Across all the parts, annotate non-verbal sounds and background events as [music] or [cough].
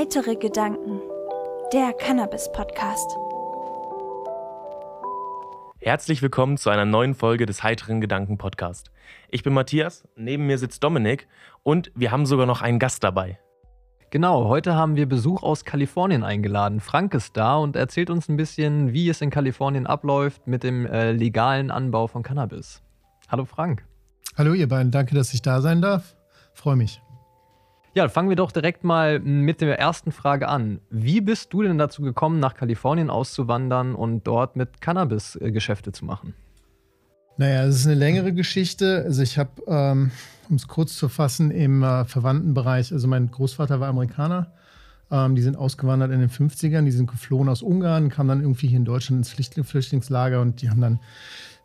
Heitere Gedanken, der Cannabis-Podcast. Herzlich willkommen zu einer neuen Folge des Heiteren Gedanken Podcast. Ich bin Matthias, neben mir sitzt Dominik und wir haben sogar noch einen Gast dabei. Genau, heute haben wir Besuch aus Kalifornien eingeladen. Frank ist da und erzählt uns ein bisschen, wie es in Kalifornien abläuft mit dem äh, legalen Anbau von Cannabis. Hallo Frank. Hallo ihr beiden, danke, dass ich da sein darf. Freue mich. Ja, fangen wir doch direkt mal mit der ersten Frage an. Wie bist du denn dazu gekommen, nach Kalifornien auszuwandern und dort mit Cannabis äh, Geschäfte zu machen? Naja, es ist eine längere Geschichte. Also ich habe, ähm, um es kurz zu fassen, im äh, Verwandtenbereich, also mein Großvater war Amerikaner. Ähm, die sind ausgewandert in den 50ern, die sind geflohen aus Ungarn, kamen dann irgendwie hier in Deutschland ins Flüchtlingslager und die haben dann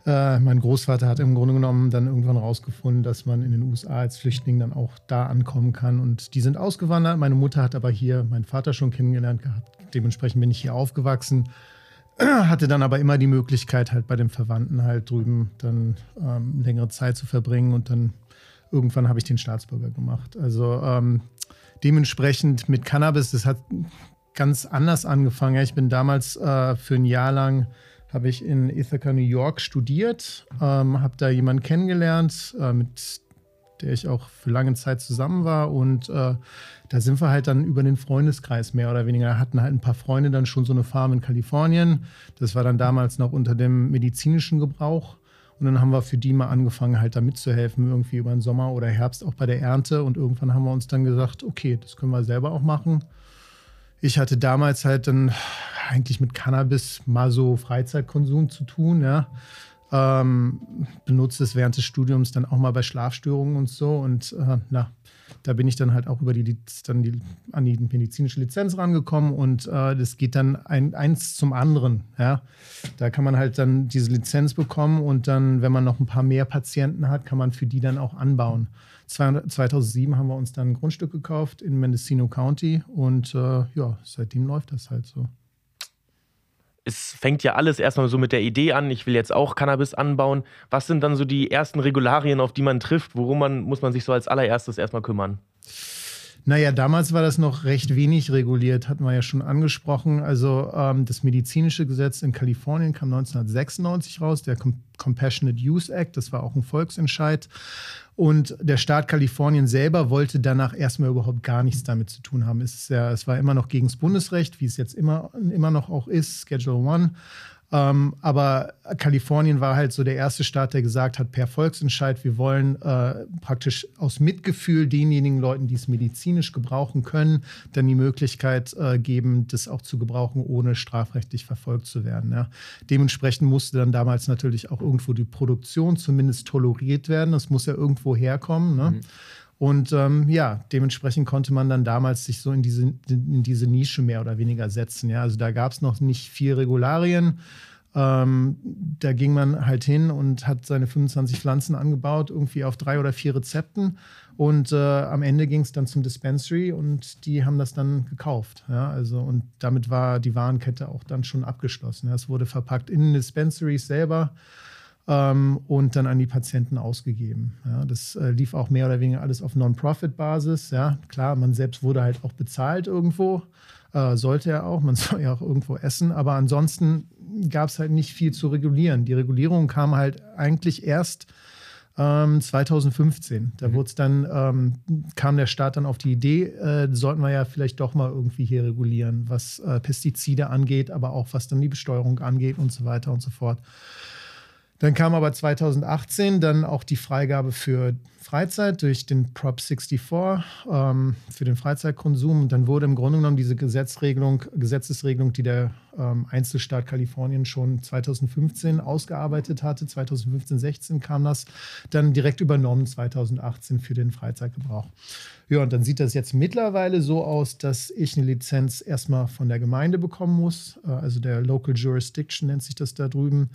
äh, mein Großvater hat im Grunde genommen dann irgendwann rausgefunden, dass man in den USA als Flüchtling dann auch da ankommen kann. Und die sind ausgewandert. Meine Mutter hat aber hier meinen Vater schon kennengelernt gehabt. Dementsprechend bin ich hier aufgewachsen. [clears throat] Hatte dann aber immer die Möglichkeit, halt bei den Verwandten halt drüben dann ähm, längere Zeit zu verbringen. Und dann irgendwann habe ich den Staatsbürger gemacht. Also ähm, dementsprechend mit Cannabis, das hat ganz anders angefangen. Ich bin damals äh, für ein Jahr lang habe ich in Ithaca, New York studiert, ähm, habe da jemanden kennengelernt, äh, mit der ich auch für lange Zeit zusammen war. Und äh, da sind wir halt dann über den Freundeskreis mehr oder weniger. Hatten halt ein paar Freunde dann schon so eine Farm in Kalifornien. Das war dann damals noch unter dem medizinischen Gebrauch. Und dann haben wir für die mal angefangen, halt da mitzuhelfen, irgendwie über den Sommer oder Herbst auch bei der Ernte. Und irgendwann haben wir uns dann gesagt, okay, das können wir selber auch machen. Ich hatte damals halt dann eigentlich mit Cannabis mal so Freizeitkonsum zu tun, ja. Ähm, benutze es während des Studiums dann auch mal bei Schlafstörungen und so. Und äh, na, da bin ich dann halt auch über die, dann die, an die medizinische Lizenz rangekommen und äh, das geht dann ein, eins zum anderen. Ja? Da kann man halt dann diese Lizenz bekommen und dann, wenn man noch ein paar mehr Patienten hat, kann man für die dann auch anbauen. 2007 haben wir uns dann ein Grundstück gekauft in Mendocino County und äh, ja, seitdem läuft das halt so es fängt ja alles erstmal so mit der Idee an, ich will jetzt auch Cannabis anbauen. Was sind dann so die ersten Regularien, auf die man trifft? Worum man, muss man sich so als allererstes erstmal kümmern? Naja, damals war das noch recht wenig reguliert, hatten wir ja schon angesprochen. Also ähm, das medizinische Gesetz in Kalifornien kam 1996 raus, der Compassionate Use Act, das war auch ein Volksentscheid. Und der Staat Kalifornien selber wollte danach erstmal überhaupt gar nichts damit zu tun haben. Es, ja, es war immer noch gegen das Bundesrecht, wie es jetzt immer, immer noch auch ist, Schedule One. Ähm, aber Kalifornien war halt so der erste Staat, der gesagt hat, per Volksentscheid, wir wollen äh, praktisch aus Mitgefühl denjenigen Leuten, die es medizinisch gebrauchen können, dann die Möglichkeit äh, geben, das auch zu gebrauchen, ohne strafrechtlich verfolgt zu werden. Ja. Dementsprechend musste dann damals natürlich auch irgendwo die Produktion zumindest toleriert werden. Das muss ja irgendwo herkommen. Ne? Mhm. Und ähm, ja, dementsprechend konnte man dann damals sich so in diese, in diese Nische mehr oder weniger setzen. Ja, also da gab es noch nicht viel Regularien. Ähm, da ging man halt hin und hat seine 25 Pflanzen angebaut, irgendwie auf drei oder vier Rezepten. Und äh, am Ende ging es dann zum Dispensary und die haben das dann gekauft. Ja, also, und damit war die Warenkette auch dann schon abgeschlossen. Es wurde verpackt in den Dispensaries selber ähm, und dann an die Patienten ausgegeben. Ja, das äh, lief auch mehr oder weniger alles auf Non-Profit-Basis. Ja, klar, man selbst wurde halt auch bezahlt irgendwo. Äh, sollte er auch, man [laughs] soll ja auch irgendwo essen, aber ansonsten gab es halt nicht viel zu regulieren. Die Regulierung kam halt eigentlich erst ähm, 2015. Da mhm. dann, ähm, kam der Staat dann auf die Idee, äh, sollten wir ja vielleicht doch mal irgendwie hier regulieren, was äh, Pestizide angeht, aber auch was dann die Besteuerung angeht und so weiter und so fort. Dann kam aber 2018 dann auch die Freigabe für Freizeit durch den Prop 64 ähm, für den Freizeitkonsum. Und dann wurde im Grunde genommen diese Gesetzregelung, Gesetzesregelung, die der ähm, Einzelstaat Kalifornien schon 2015 ausgearbeitet hatte, 2015, 16 kam das, dann direkt übernommen 2018 für den Freizeitgebrauch. Ja, und dann sieht das jetzt mittlerweile so aus, dass ich eine Lizenz erstmal von der Gemeinde bekommen muss, äh, also der Local Jurisdiction nennt sich das da drüben.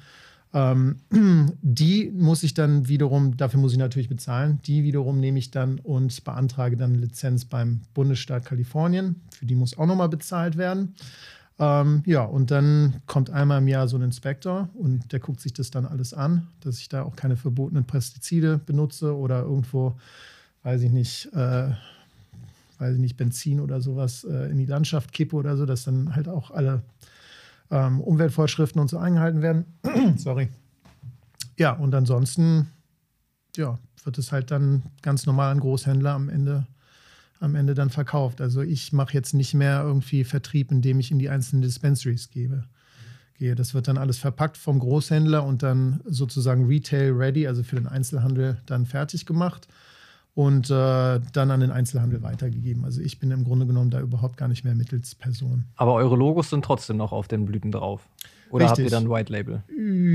Ähm, [clears throat] die muss ich dann wiederum, dafür muss ich natürlich bezahlen, die wiederum nehme ich dann und beantrage dann eine Lizenz beim Bundesstaat Kalifornien. Für die muss auch nochmal bezahlt werden. Ähm, ja, und dann kommt einmal im Jahr so ein Inspektor und der guckt sich das dann alles an, dass ich da auch keine verbotenen Pestizide benutze oder irgendwo, weiß ich nicht, äh, weiß ich nicht, Benzin oder sowas äh, in die Landschaft kippe oder so, dass dann halt auch alle ähm, Umweltvorschriften und so eingehalten werden. [clears throat] Sorry. Ja, und ansonsten, ja, wird es halt dann ganz normal an Großhändler am Ende, am Ende dann verkauft. Also ich mache jetzt nicht mehr irgendwie Vertrieb, indem ich in die einzelnen Dispensaries gebe. Gehe. Das wird dann alles verpackt vom Großhändler und dann sozusagen Retail ready, also für den Einzelhandel dann fertig gemacht und äh, dann an den Einzelhandel weitergegeben. Also ich bin im Grunde genommen da überhaupt gar nicht mehr Mittelsperson. Aber eure Logos sind trotzdem noch auf den Blüten drauf. Oder Richtig. habt ihr dann White Label?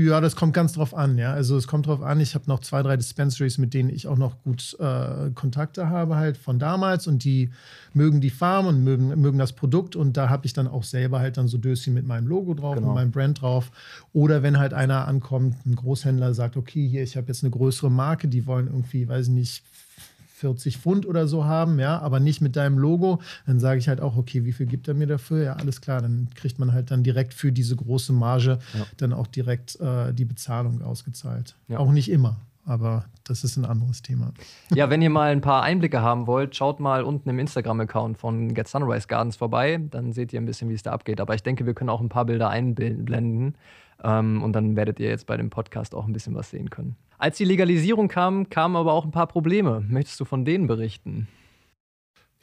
Ja, das kommt ganz drauf an, ja. Also es kommt drauf an, ich habe noch zwei, drei Dispensaries, mit denen ich auch noch gut äh, Kontakte habe, halt von damals und die mögen die Farm und mögen, mögen das Produkt und da habe ich dann auch selber halt dann so Döschen mit meinem Logo drauf genau. und meinem Brand drauf. Oder wenn halt einer ankommt, ein Großhändler sagt, okay, hier, ich habe jetzt eine größere Marke, die wollen irgendwie, weiß ich nicht, 40 Pfund oder so haben, ja, aber nicht mit deinem Logo, dann sage ich halt auch, okay, wie viel gibt er mir dafür? Ja, alles klar, dann kriegt man halt dann direkt für diese große Marge ja. dann auch direkt äh, die Bezahlung ausgezahlt. Ja. Auch nicht immer. Aber das ist ein anderes Thema. Ja, wenn ihr mal ein paar Einblicke haben wollt, schaut mal unten im Instagram-Account von Get Sunrise Gardens vorbei. Dann seht ihr ein bisschen, wie es da abgeht. Aber ich denke, wir können auch ein paar Bilder einblenden. Ähm, und dann werdet ihr jetzt bei dem Podcast auch ein bisschen was sehen können. Als die Legalisierung kam, kamen aber auch ein paar Probleme. Möchtest du von denen berichten?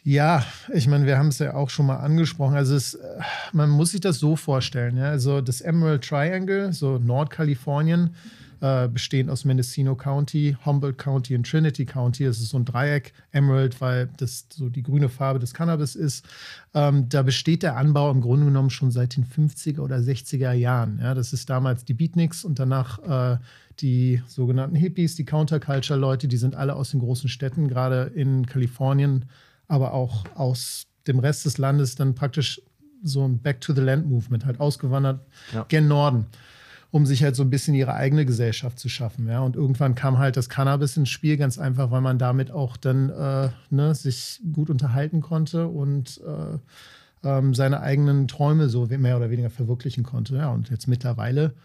Ja, ich meine, wir haben es ja auch schon mal angesprochen. Also es, man muss sich das so vorstellen. Ja? Also das Emerald Triangle, so Nordkalifornien, äh, bestehend aus Mendocino County, Humboldt County und Trinity County. Das ist so ein Dreieck, Emerald, weil das so die grüne Farbe des Cannabis ist. Ähm, da besteht der Anbau im Grunde genommen schon seit den 50er oder 60er Jahren. Ja? Das ist damals die Beatniks und danach äh, die sogenannten Hippies, die Counterculture-Leute, die sind alle aus den großen Städten, gerade in Kalifornien, aber auch aus dem Rest des Landes dann praktisch so ein Back-to-the-Land-Movement, halt ausgewandert ja. gen Norden, um sich halt so ein bisschen ihre eigene Gesellschaft zu schaffen. Ja? Und irgendwann kam halt das Cannabis ins Spiel, ganz einfach, weil man damit auch dann äh, ne, sich gut unterhalten konnte und äh, ähm, seine eigenen Träume so mehr oder weniger verwirklichen konnte. Ja, und jetzt mittlerweile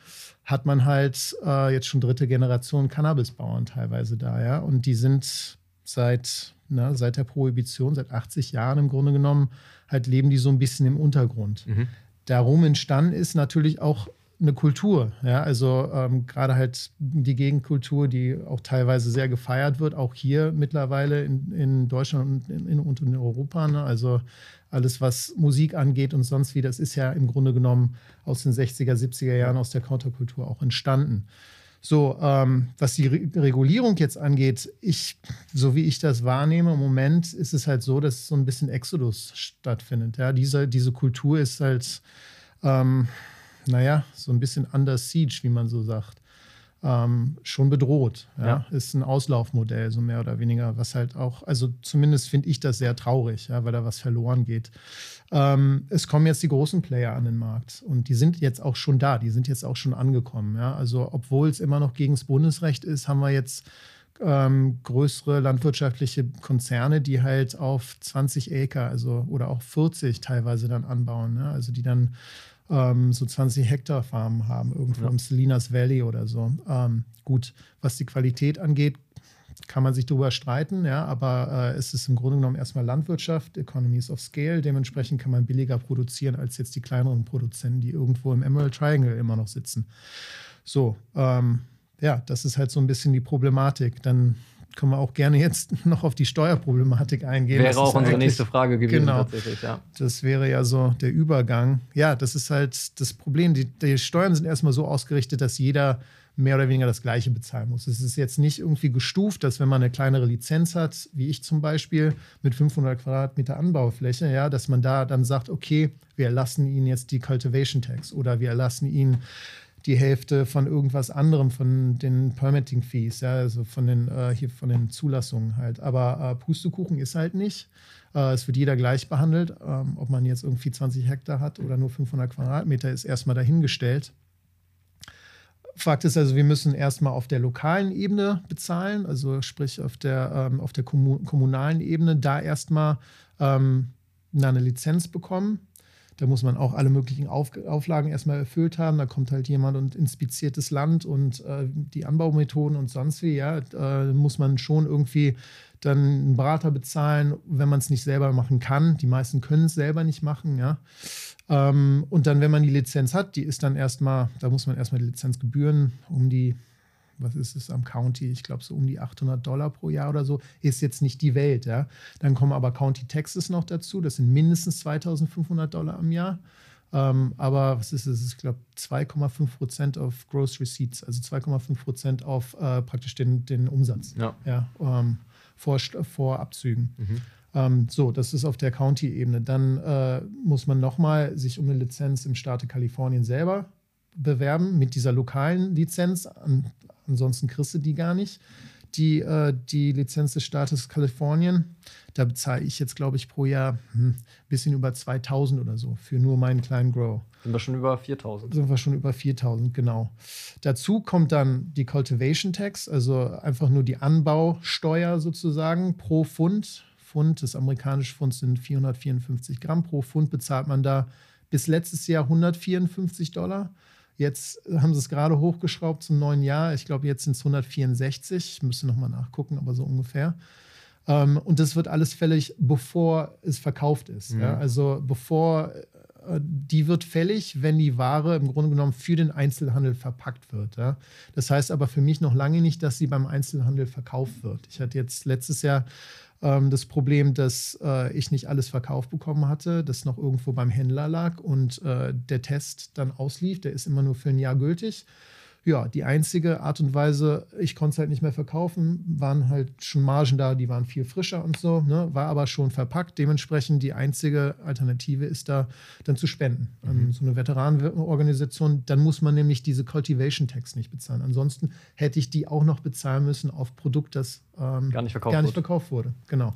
hat man halt äh, jetzt schon dritte Generation Cannabisbauern teilweise da, ja. Und die sind seit, na, seit der Prohibition, seit 80 Jahren im Grunde genommen, halt leben die so ein bisschen im Untergrund. Mhm. Darum entstanden ist natürlich auch eine Kultur, ja, also ähm, gerade halt die Gegenkultur, die auch teilweise sehr gefeiert wird, auch hier mittlerweile in, in Deutschland und in, in, und in Europa. Ne? Also alles, was Musik angeht und sonst wie, das ist ja im Grunde genommen aus den 60er, 70er Jahren aus der Counterkultur auch entstanden. So, ähm, was die Re Regulierung jetzt angeht, ich, so wie ich das wahrnehme, im Moment ist es halt so, dass so ein bisschen Exodus stattfindet. Ja, diese, diese Kultur ist halt, ähm, naja, so ein bisschen under siege, wie man so sagt ähm, schon bedroht. Ja? ja? Ist ein Auslaufmodell, so mehr oder weniger, was halt auch, also zumindest finde ich das sehr traurig, ja, weil da was verloren geht. Ähm, es kommen jetzt die großen Player an den Markt und die sind jetzt auch schon da, die sind jetzt auch schon angekommen. Ja? Also, obwohl es immer noch gegen das Bundesrecht ist, haben wir jetzt ähm, größere landwirtschaftliche Konzerne, die halt auf 20 Acre, also oder auch 40 teilweise dann anbauen. Ne? Also die dann ähm, so 20 Hektar Farmen haben, irgendwo ja. im Salinas Valley oder so. Ähm, gut, was die Qualität angeht, kann man sich darüber streiten, ja, aber äh, es ist im Grunde genommen erstmal Landwirtschaft, Economies of Scale. Dementsprechend kann man billiger produzieren als jetzt die kleineren Produzenten, die irgendwo im Emerald Triangle immer noch sitzen. So, ähm, ja, das ist halt so ein bisschen die Problematik. Dann können wir auch gerne jetzt [laughs] noch auf die Steuerproblematik eingehen. Wäre auch unsere nächste Frage gewesen. Genau, ja. das wäre ja so der Übergang. Ja, das ist halt das Problem. Die, die Steuern sind erstmal so ausgerichtet, dass jeder mehr oder weniger das Gleiche bezahlen muss. Es ist jetzt nicht irgendwie gestuft, dass wenn man eine kleinere Lizenz hat, wie ich zum Beispiel mit 500 Quadratmeter Anbaufläche, ja, dass man da dann sagt, okay, wir erlassen Ihnen jetzt die Cultivation Tax oder wir erlassen Ihnen die Hälfte von irgendwas anderem, von den Permitting Fees, ja, also von den, äh, hier von den Zulassungen halt. Aber äh, Pustekuchen ist halt nicht. Äh, es wird jeder gleich behandelt. Ähm, ob man jetzt irgendwie 20 Hektar hat oder nur 500 Quadratmeter, ist erstmal dahingestellt. Fakt ist also, wir müssen erstmal auf der lokalen Ebene bezahlen, also sprich auf der, ähm, auf der kommunalen Ebene, da erstmal ähm, eine Lizenz bekommen Da muss man auch alle möglichen Auf Auflagen erstmal erfüllt haben. Da kommt halt jemand und inspiziert das Land und äh, die Anbaumethoden und sonst wie. Ja, äh, muss man schon irgendwie dann einen Berater bezahlen, wenn man es nicht selber machen kann. Die meisten können es selber nicht machen. Ja. Ähm, und dann, wenn man die Lizenz hat, die ist dann erstmal, da muss man erstmal die Lizenzgebühren um die was ist es am County? Ich glaube, so um die 800 Dollar pro Jahr oder so. Ist jetzt nicht die Welt. Ja? Dann kommen aber County Texas noch dazu. Das sind mindestens 2500 Dollar am Jahr. Ähm, aber was ist es? Ich glaube, 2,5 Prozent auf Gross Receipts, also 2,5 Prozent auf äh, praktisch den, den Umsatz. Ja. ja ähm, vor, vor Abzügen. Mhm. Ähm, so, das ist auf der County-Ebene. Dann äh, muss man nochmal sich um eine Lizenz im Staate Kalifornien selber bewerben mit dieser lokalen Lizenz. An, ansonsten kriegst du die gar nicht. Die, äh, die Lizenz des Staates Kalifornien, da bezahle ich jetzt, glaube ich, pro Jahr ein hm, bisschen über 2000 oder so für nur meinen kleinen Grow. Sind wir schon über 4000? Sind wir schon über 4000, genau. Dazu kommt dann die Cultivation Tax, also einfach nur die Anbausteuer sozusagen pro Pfund. Pfund, das amerikanische Pfund sind 454 Gramm. Pro Pfund bezahlt man da bis letztes Jahr 154 Dollar. Jetzt haben sie es gerade hochgeschraubt zum neuen Jahr. Ich glaube, jetzt sind es 164. Ich müsste nochmal nachgucken, aber so ungefähr. Ähm, und das wird alles fällig, bevor es verkauft ist. Mhm. Ja? Also bevor äh, die wird fällig, wenn die Ware im Grunde genommen für den Einzelhandel verpackt wird. Ja? Das heißt aber für mich noch lange nicht, dass sie beim Einzelhandel verkauft wird. Ich hatte jetzt letztes Jahr ähm, das Problem, dass äh, ich nicht alles verkauft bekommen hatte, das noch irgendwo beim Händler lag und äh, der Test dann auslief. Der ist immer nur für ein Jahr gültig ja, die einzige Art und Weise, ich konnte es halt nicht mehr verkaufen, waren halt schon Margen da, die waren viel frischer und so, ne, war aber schon verpackt. Dementsprechend die einzige Alternative ist da dann zu spenden an mhm. so eine Veteranenorganisation. Dann muss man nämlich diese Cultivation Tax nicht bezahlen. Ansonsten hätte ich die auch noch bezahlen müssen auf Produkt, das ähm, gar nicht, verkauft, gar nicht wurde. verkauft wurde. Genau.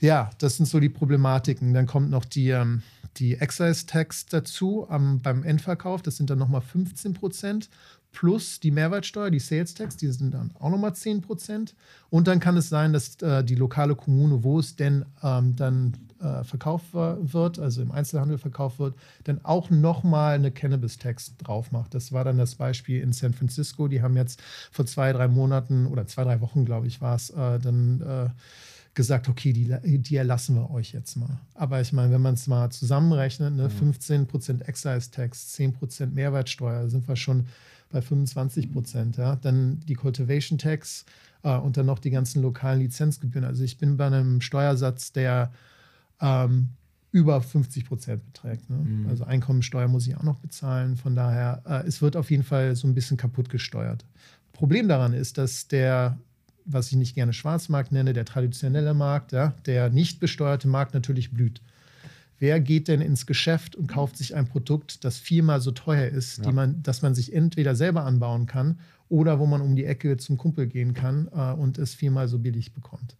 Ja, das sind so die Problematiken. Dann kommt noch die, ähm, die Excise Tax dazu am, beim Endverkauf. Das sind dann nochmal 15 Prozent plus die Mehrwertsteuer, die Sales Tax, die sind dann auch nochmal 10 Prozent. Und dann kann es sein, dass äh, die lokale Kommune, wo es denn ähm, dann äh, verkauft wird, also im Einzelhandel verkauft wird, dann auch nochmal eine Cannabis-Tax drauf macht. Das war dann das Beispiel in San Francisco. Die haben jetzt vor zwei, drei Monaten oder zwei, drei Wochen, glaube ich, war es, äh, dann äh, gesagt, okay, die, die erlassen wir euch jetzt mal. Aber ich meine, wenn man es mal zusammenrechnet, ne, 15% mhm. Excise-Tax, 10% Mehrwertsteuer, sind wir schon bei 25 Prozent. Ja? Dann die Cultivation Tax äh, und dann noch die ganzen lokalen Lizenzgebühren. Also ich bin bei einem Steuersatz, der ähm, über 50 Prozent beträgt. Ne? Mhm. Also Einkommensteuer muss ich auch noch bezahlen. Von daher, äh, es wird auf jeden Fall so ein bisschen kaputt gesteuert. Problem daran ist, dass der, was ich nicht gerne Schwarzmarkt nenne, der traditionelle Markt, ja, der nicht besteuerte Markt natürlich blüht. Wer geht denn ins Geschäft und kauft sich ein Produkt, das viermal so teuer ist, ja. man, dass man sich entweder selber anbauen kann oder wo man um die Ecke zum Kumpel gehen kann äh, und es viermal so billig bekommt?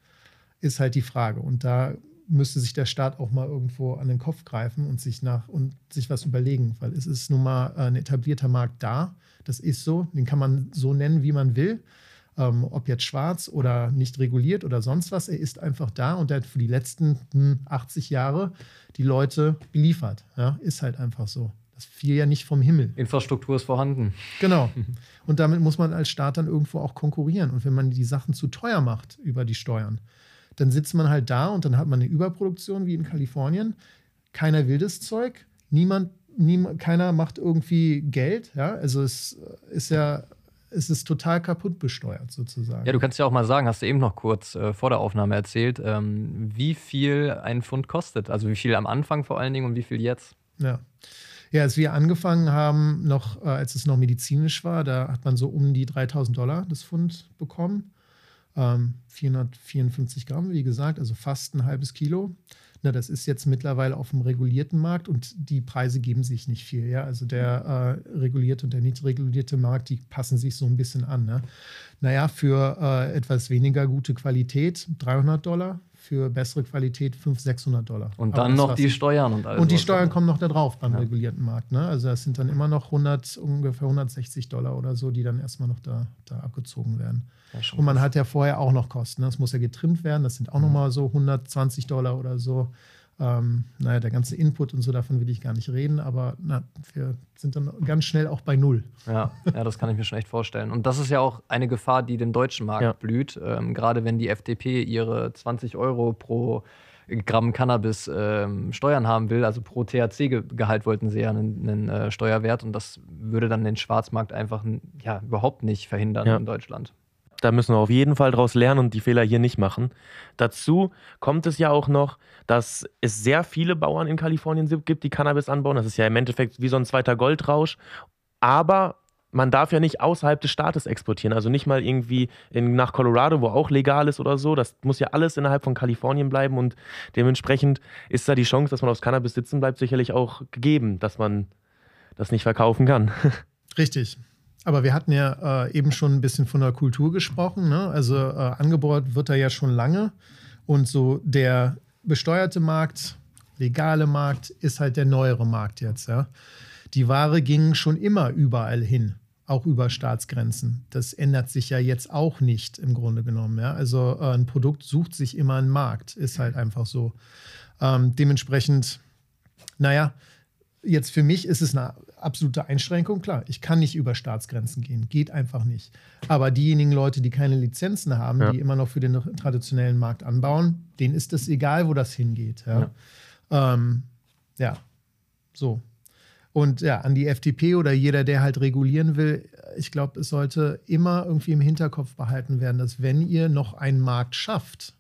Ist halt die Frage. Und da müsste sich der Staat auch mal irgendwo an den Kopf greifen und sich nach und sich was überlegen, weil es ist nun mal ein etablierter Markt da. Das ist so, den kann man so nennen, wie man will ähm, ob jetzt schwarz oder nicht reguliert oder sonst was, er ist einfach da und er hat für die letzten hm, 80 Jahre die Leute beliefert. Ja, ist halt einfach so. Das fiel ja nicht vom Himmel. Infrastruktur ist vorhanden. Genau. [laughs] Und damit muss man als Staat dann irgendwo auch konkurrieren. Und wenn man die Sachen zu teuer macht über die Steuern, dann sitzt man halt da und dann hat man eine Überproduktion wie in Kalifornien. Keiner will das Zeug. Niemand, niemand keiner macht irgendwie Geld. Ja? Also es ist ja es ist total kaputt besteuert sozusagen. Ja, du kannst ja auch mal sagen, hast du eben noch kurz äh, vor der Aufnahme erzählt, ähm, wie viel ein Pfund kostet. Also wie viel am Anfang vor allen Dingen und wie viel jetzt. Ja. Ja, als wir angefangen haben, noch, äh, als es noch medizinisch war, da hat man so um die 3000 Dollar das Pfund bekommen. Ähm, 454 Gramm, wie gesagt, also fast ein halbes Kilo. Na, das ist jetzt mittlerweile auf dem regulierten Markt und die Preise geben sich nicht viel. Ja? Also der äh, regulierte und der nicht regulierte Markt, die passen sich so ein bisschen an. Ne? Naja, für äh, etwas weniger gute Qualität 300 Dollar, für bessere Qualität 500, 600 Dollar. Und dann noch die Steuern und alles. Und die Steuern kommen noch da drauf beim ja. regulierten Markt. Ne? Also das sind dann immer noch 100, ungefähr 160 Dollar oder so, die dann erstmal noch da, da abgezogen werden. Ja, und man hat ja vorher auch noch Kosten. Ne? Das muss ja getrimmt werden. Das sind auch mhm. nochmal so 120 Dollar oder so. Ähm, naja, der ganze Input und so, davon will ich gar nicht reden, aber na, wir sind dann ganz schnell auch bei Null. Ja, ja, das kann ich mir schon echt vorstellen. Und das ist ja auch eine Gefahr, die dem deutschen Markt Ja. blüht. Ähm, gerade wenn die FDP ihre 20 Euro pro Gramm Cannabis ähm, Steuern haben will, also pro THC-Gehalt wollten sie ja einen, einen äh, Steuerwert und das würde dann den Schwarzmarkt einfach ja, überhaupt nicht verhindern Ja. in Deutschland. Da müssen wir auf jeden Fall daraus lernen und die Fehler hier nicht machen. Dazu kommt es ja auch noch, dass es sehr viele Bauern in Kalifornien gibt, die Cannabis anbauen. Das ist ja im Endeffekt wie so ein zweiter Goldrausch. Aber man darf ja nicht außerhalb des Staates exportieren. Also nicht mal irgendwie in, nach Colorado, wo auch legal ist oder so. Das muss ja alles innerhalb von Kalifornien bleiben. Und dementsprechend ist da die Chance, dass man aufs Cannabis sitzen bleibt, sicherlich auch gegeben, dass man das nicht verkaufen kann. [laughs] Richtig. Aber wir hatten ja äh, eben schon ein bisschen von der Kultur gesprochen. Ne? Also äh, angebaut wird da ja schon lange. Und so der besteuerte Markt, legale Markt, ist halt der neuere Markt jetzt. Ja? Die Ware ging schon immer überall hin, auch über Staatsgrenzen. Das ändert sich ja jetzt auch nicht im Grunde genommen. Ja? Also äh, ein Produkt sucht sich immer einen Markt, ist halt einfach so. Ähm, dementsprechend, naja, jetzt für mich ist es eine absolute Einschränkung. Klar, ich kann nicht über Staatsgrenzen gehen, geht einfach nicht. Aber diejenigen Leute, die keine Lizenzen haben, Ja. die immer noch für den traditionellen Markt anbauen, denen ist es egal, wo das hingeht. Ja, ja. Ähm, ja. so. Und ja, an die FDP oder jeder, der halt regulieren will, ich glaube, es sollte immer irgendwie im Hinterkopf behalten werden, dass wenn ihr noch einen Markt schafft,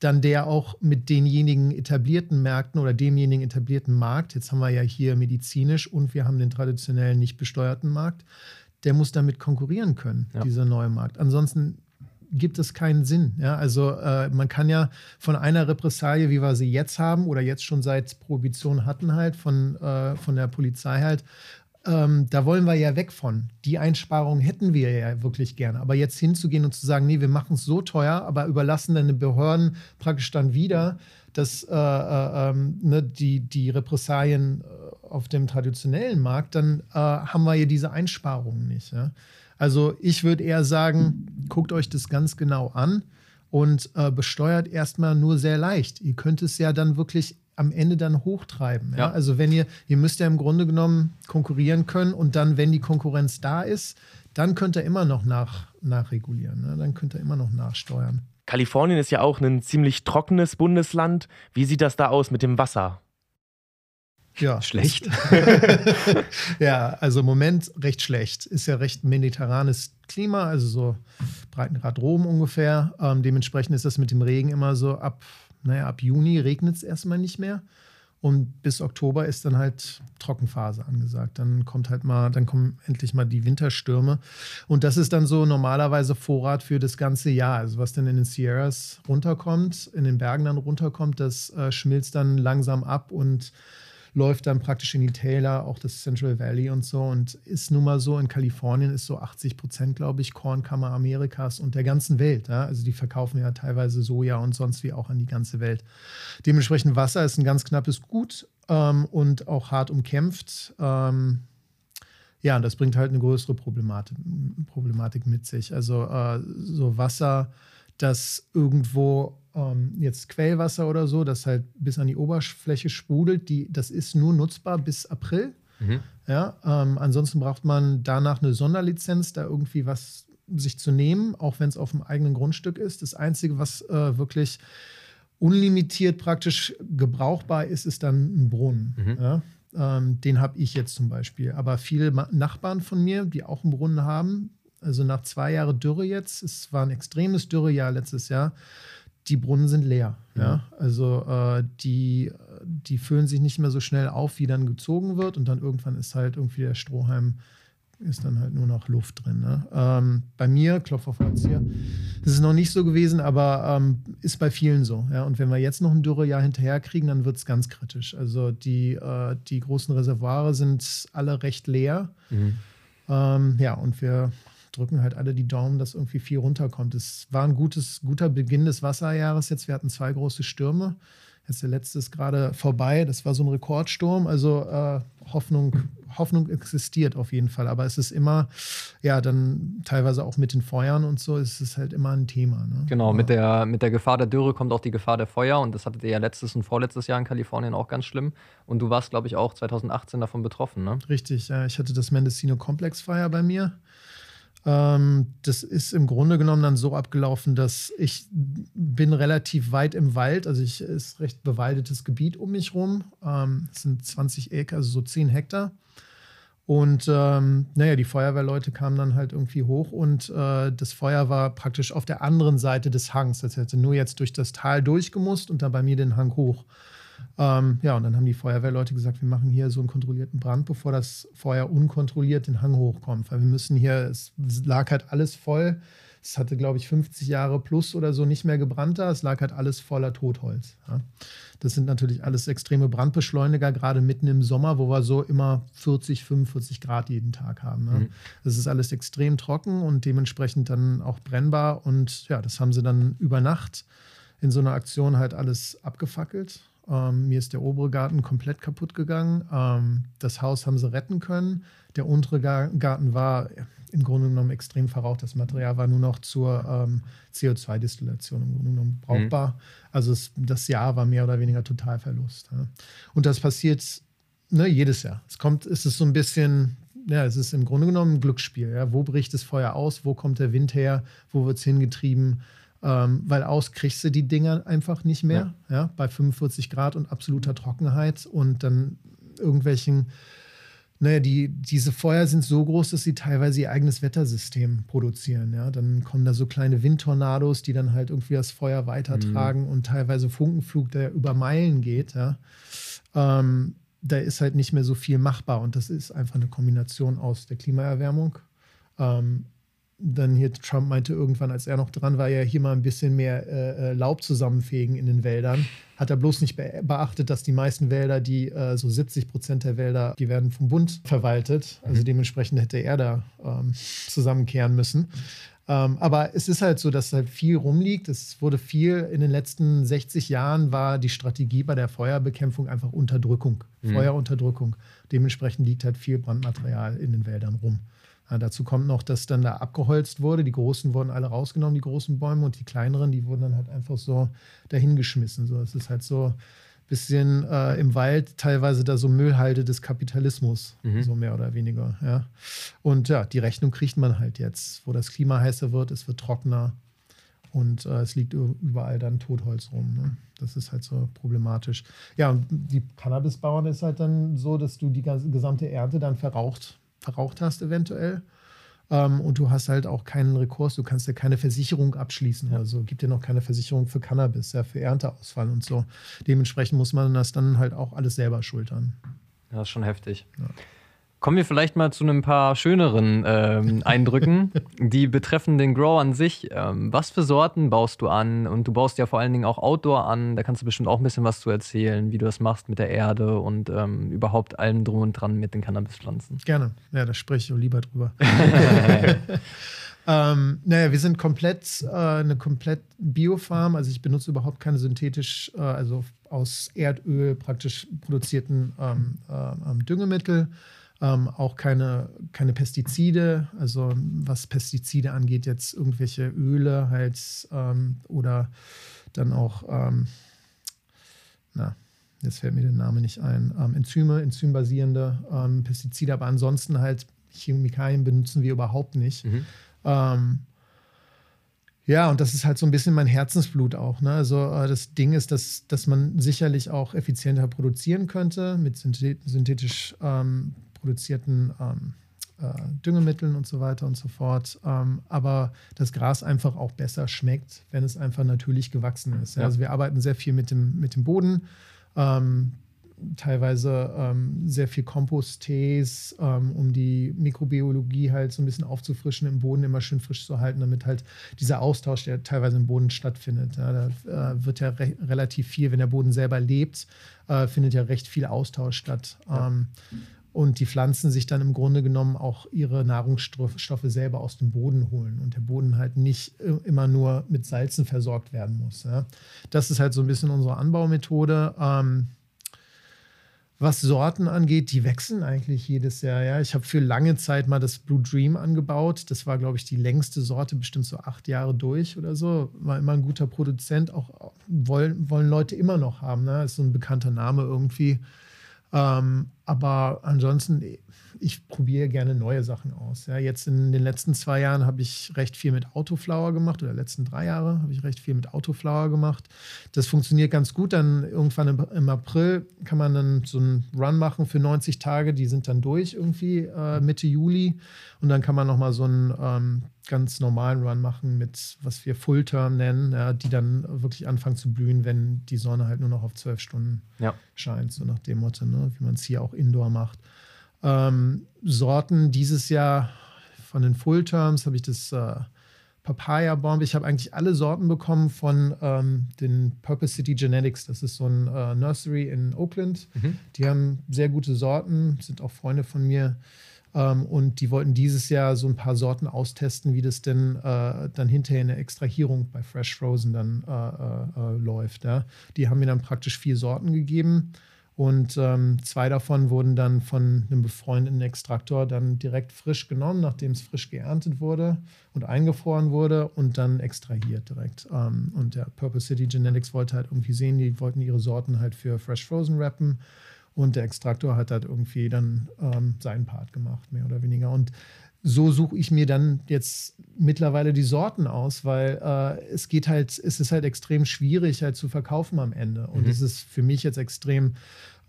dann der auch mit denjenigen etablierten Märkten oder demjenigen etablierten Markt, jetzt haben wir ja hier medizinisch und wir haben den traditionellen nicht besteuerten Markt, der muss damit konkurrieren können, Ja. dieser neue Markt. Ansonsten gibt es keinen Sinn. Ja? Also äh, man kann ja von einer Repressalie, wie wir sie jetzt haben oder jetzt schon seit Prohibition hatten halt, von, äh, von der Polizei halt, ähm, da wollen wir ja weg von. Die Einsparungen hätten wir ja wirklich gerne. Aber jetzt hinzugehen und zu sagen, nee, wir machen es so teuer, aber überlassen den Behörden praktisch dann wieder, dass äh, äh, ähm, ne, die, die Repressalien äh, auf dem traditionellen Markt, dann äh, haben wir ja diese Einsparungen nicht. Ja? Also ich würde eher sagen, guckt euch das ganz genau an und äh, besteuert erstmal nur sehr leicht. Ihr könnt es ja dann wirklich am Ende dann hochtreiben. Ja? Ja. Also wenn ihr, ihr müsst ja im Grunde genommen konkurrieren können und dann, wenn die Konkurrenz da ist, dann könnt ihr immer noch nach, nachregulieren. Ne? Dann könnt ihr immer noch nachsteuern. Kalifornien ist ja auch ein ziemlich trockenes Bundesland. Wie sieht das da aus mit dem Wasser? Ja. Schlecht. [laughs] ja, also im Moment recht schlecht. Ist ja recht mediterranes Klima, also so Breitengrad Rom ungefähr. Ähm, dementsprechend ist das mit dem Regen immer so ab, naja, ab Juni regnet es erstmal nicht mehr. Und bis Oktober ist dann halt Trockenphase angesagt. Dann kommt halt mal, dann kommen endlich mal die Winterstürme. Und das ist dann so normalerweise Vorrat für das ganze Jahr. Also was dann in den Sierras runterkommt, in den Bergen dann runterkommt, das äh, schmilzt dann langsam ab und läuft dann praktisch in die Täler, auch das Central Valley und so. Und ist nun mal so, in Kalifornien ist so 80 Prozent, glaube ich, Kornkammer Amerikas und der ganzen Welt. Ja? Also die verkaufen ja teilweise Soja und sonst wie auch an die ganze Welt. Dementsprechend Wasser ist ein ganz knappes Gut ähm, und auch hart umkämpft. Ähm, ja, und das bringt halt eine größere Problematik, Problematik mit sich. Also äh, so Wasser, das irgendwo ähm, jetzt Quellwasser oder so, das halt bis an die Oberfläche sprudelt, die, das ist nur nutzbar bis April. Mhm. Ja, ähm, ansonsten braucht man danach eine Sonderlizenz, da irgendwie was sich zu nehmen, auch wenn es auf dem eigenen Grundstück ist. Das Einzige, was äh, wirklich unlimitiert praktisch gebrauchbar ist, ist dann ein Brunnen. Mhm. Ja? Ähm, den habe ich jetzt zum Beispiel. Aber viele Ma Nachbarn von mir, die auch einen Brunnen haben, also nach zwei Jahren Dürre jetzt, es war ein extremes Dürrejahr letztes Jahr, die Brunnen sind leer. Ja? Also äh, die, die füllen sich nicht mehr so schnell auf, wie dann gezogen wird. Und dann irgendwann ist halt irgendwie der Strohhalm, ist dann halt nur noch Luft drin. Ne? Ähm, bei mir, Klopf auf Holz hier, das ist noch nicht so gewesen, aber ähm, ist bei vielen so. Ja? Und wenn wir jetzt noch ein Dürrejahr hinterher kriegen, dann wird es ganz kritisch. Also die, äh, die großen Reservoire sind alle recht leer. Mhm. Ähm, ja, und wir drücken halt alle die Daumen, dass irgendwie viel runterkommt. Es war ein gutes, guter Beginn des Wasserjahres jetzt. Wir hatten zwei große Stürme. Jetzt der letzte ist gerade vorbei. Das war so ein Rekordsturm. Also äh, Hoffnung, Hoffnung existiert auf jeden Fall. Aber es ist immer, ja, dann teilweise auch mit den Feuern und so, ist es halt immer ein Thema. Ne? Genau, mit der, mit der Gefahr der Dürre kommt auch die Gefahr der Feuer. Und das hattet ihr ja letztes und vorletztes Jahr in Kalifornien auch ganz schlimm. Und du warst, glaube ich, auch 2018 davon betroffen, ne? Richtig, ja. Ich hatte das Mendocino Complex Fire bei mir. Ähm, das ist im Grunde genommen dann so abgelaufen, dass ich bin relativ weit im Wald, also ich ist recht bewaldetes Gebiet um mich rum. Ähm, es sind 20 Acre, also so 10 Hektar. Und ähm, naja, die Feuerwehrleute kamen dann halt irgendwie hoch und äh, das Feuer war praktisch auf der anderen Seite des Hangs. Das hätte nur jetzt durch das Tal durchgemusst und dann bei mir den Hang hoch. Ähm, ja, und dann haben die Feuerwehrleute gesagt, wir machen hier so einen kontrollierten Brand, bevor das Feuer unkontrolliert den Hang hochkommt. Weil wir müssen hier, es lag halt alles voll. Es hatte, glaube ich, 50 Jahre plus oder so nicht mehr gebrannt da. Es lag halt alles voller Totholz. Ja. Das sind natürlich alles extreme Brandbeschleuniger, gerade mitten im Sommer, wo wir so immer 40, 45 Grad jeden Tag haben. Ne? Mhm. Das ist alles extrem trocken und dementsprechend dann auch brennbar. Und ja, das haben sie dann über Nacht in so einer Aktion halt alles abgefackelt. Ähm, mir ist der obere Garten komplett kaputt gegangen. Ähm, das Haus haben sie retten können. Der untere Garten war im Grunde genommen extrem verraucht. Das Material war nur noch zur ähm, CO2-Destillation im Grunde genommen brauchbar. Mhm. Also es, das Jahr war mehr oder weniger Totalverlust. Ja. Und das passiert ne, jedes Jahr. Es kommt, es ist so ein bisschen, ja, es ist im Grunde genommen ein Glücksspiel. Ja. Wo bricht das Feuer aus? Wo kommt der Wind her? Wo wird es hingetrieben? Ähm, weil aus kriegst du die Dinger einfach nicht mehr, ja. ja. bei 45 Grad und absoluter Trockenheit und dann irgendwelchen, naja, die, diese Feuer sind so groß, dass sie teilweise ihr eigenes Wettersystem produzieren, ja. Dann kommen da so kleine Windtornados, die dann halt irgendwie das Feuer weitertragen mhm. und teilweise Funkenflug, der über Meilen geht, ja. Ähm, da ist halt nicht mehr so viel machbar und das ist einfach eine Kombination aus der Klimaerwärmung, ähm, dann hier Trump meinte irgendwann, als er noch dran war, ja hier mal ein bisschen mehr äh, äh Laub zusammenfegen in den Wäldern. Hat er bloß nicht be beachtet, dass die meisten Wälder, die äh, so 70 Prozent der Wälder, die werden vom Bund verwaltet. Also mhm. dementsprechend hätte er da ähm, zusammenkehren müssen. Ähm, aber es ist halt so, dass halt viel rumliegt. Es wurde viel in den letzten 60 Jahren war die Strategie bei der Feuerbekämpfung einfach Unterdrückung, mhm. Feuerunterdrückung. Dementsprechend liegt halt viel Brandmaterial in den Wäldern rum. Ja, dazu kommt noch, dass dann da abgeholzt wurde. Die großen wurden alle rausgenommen, die großen Bäume, und die kleineren, die wurden dann halt einfach so dahingeschmissen. So, es ist halt so ein bisschen äh, im Wald teilweise da so Müllhalde des Kapitalismus, mhm. so mehr oder weniger. Ja. Und ja, die Rechnung kriegt man halt jetzt, wo das Klima heißer wird, es wird trockener und äh, es liegt überall dann Totholz rum. Ne? Das ist halt so problematisch. Ja, und die Cannabisbauern ist halt dann so, dass du die gesamte Ernte dann verraucht verraucht hast, eventuell. Ähm, und du hast halt auch keinen Rekurs, du kannst ja keine Versicherung abschließen oder so. Gibt ja noch keine Versicherung für Cannabis, ja, für Ernteausfall und so. Dementsprechend muss man das dann halt auch alles selber schultern. Ja, ist schon heftig. Ja. Kommen wir vielleicht mal zu ein paar schöneren ähm, [laughs] Eindrücken, die betreffen den Grow an sich. Ähm, was für Sorten baust du an? Und du baust ja vor allen Dingen auch Outdoor an. Da kannst du bestimmt auch ein bisschen was zu erzählen, wie du das machst mit der Erde und ähm, überhaupt allem drum und dran mit den Cannabispflanzen. Gerne. Ja, da spreche ich lieber drüber. [laughs] [laughs] Ähm, naja, wir sind komplett äh, eine komplett Biofarm. Also ich benutze überhaupt keine synthetisch, äh, also aus Erdöl praktisch produzierten ähm, äh, Düngemittel. Ähm, auch keine, keine Pestizide, also was Pestizide angeht, jetzt irgendwelche Öle halt ähm, oder dann auch, ähm, na, jetzt fällt mir der Name nicht ein, ähm, Enzyme, enzymbasierende ähm, Pestizide, aber ansonsten halt Chemikalien benutzen wir überhaupt nicht. Mhm. Ja, und das ist halt so ein bisschen mein Herzensblut auch. Ne? Also äh, das Ding ist, dass, dass man sicherlich auch effizienter produzieren könnte mit synthetisch ähm, produzierten ähm, äh, Düngemitteln und so weiter und so fort. Ähm, aber das Gras einfach auch besser schmeckt, wenn es einfach natürlich gewachsen ist. Ja? Also wir arbeiten sehr viel mit dem, mit dem Boden. Ähm, teilweise ähm, sehr viel Komposttees, ähm, um die Mikrobiologie halt so ein bisschen aufzufrischen, im Boden immer schön frisch zu halten, damit halt dieser Austausch, der teilweise im Boden stattfindet. Ja, da äh, wird ja re relativ viel, wenn der Boden selber lebt, äh, findet ja recht viel Austausch statt. Ja. Und die Pflanzen sich dann im Grunde genommen auch ihre Nahrungsstoffe selber aus dem Boden holen und der Boden halt nicht äh, immer nur mit Salzen versorgt werden muss. Ja. Das ist halt so ein bisschen unsere Anbaumethode. Ähm, was Sorten angeht, die wechseln eigentlich jedes Jahr. Ja, ich habe für lange Zeit mal das Blue Dream angebaut. Das war, glaube ich, die längste Sorte, bestimmt so acht Jahre durch oder so. War immer ein guter Produzent. Auch wollen, wollen Leute immer noch haben. Ne? Ist so ein bekannter Name irgendwie. Ähm, aber ansonsten, ich probiere gerne neue Sachen aus. Ja, jetzt in den letzten zwei Jahren habe ich recht viel mit Autoflower gemacht oder letzten drei Jahre habe ich recht viel mit Autoflower gemacht. Das funktioniert ganz gut. Dann irgendwann im, im, April kann man dann so einen Run machen für 90 Tage. Die sind dann durch irgendwie äh, Mitte Juli. Und dann kann man nochmal so einen ähm, ganz normalen Run machen mit, was wir Full-Term nennen, ja, die dann wirklich anfangen zu blühen, wenn die Sonne halt nur noch auf zwölf Stunden ja. scheint. So nach dem Motto, ne? wie man es hier auch Indoor macht. Ähm, Sorten dieses Jahr von den Full Terms habe ich das äh, Papaya Bomb. Ich habe eigentlich alle Sorten bekommen von ähm, den Purpose City Genetics. Das ist so ein äh, Nursery in Oakland. Mhm. Die haben sehr gute Sorten, sind auch Freunde von mir. Ähm, und die wollten dieses Jahr so ein paar Sorten austesten, wie das denn äh, dann hinterher in der Extrahierung bei Fresh Frozen dann äh, äh, äh läuft. Ja. Die haben mir dann praktisch vier Sorten gegeben. Und ähm, zwei davon wurden dann von einem befreundeten Extraktor dann direkt frisch genommen, nachdem es frisch geerntet wurde und eingefroren wurde und dann extrahiert direkt. Ähm, und der Purple City Genetics wollte halt irgendwie sehen, die wollten ihre Sorten halt für Fresh Frozen rappen. Und der Extraktor hat halt irgendwie dann ähm, seinen Part gemacht, mehr oder weniger. Und so suche ich mir dann jetzt mittlerweile die Sorten aus, weil äh, es geht halt, es ist halt extrem schwierig halt zu verkaufen am Ende. Und mhm. es ist für mich jetzt extrem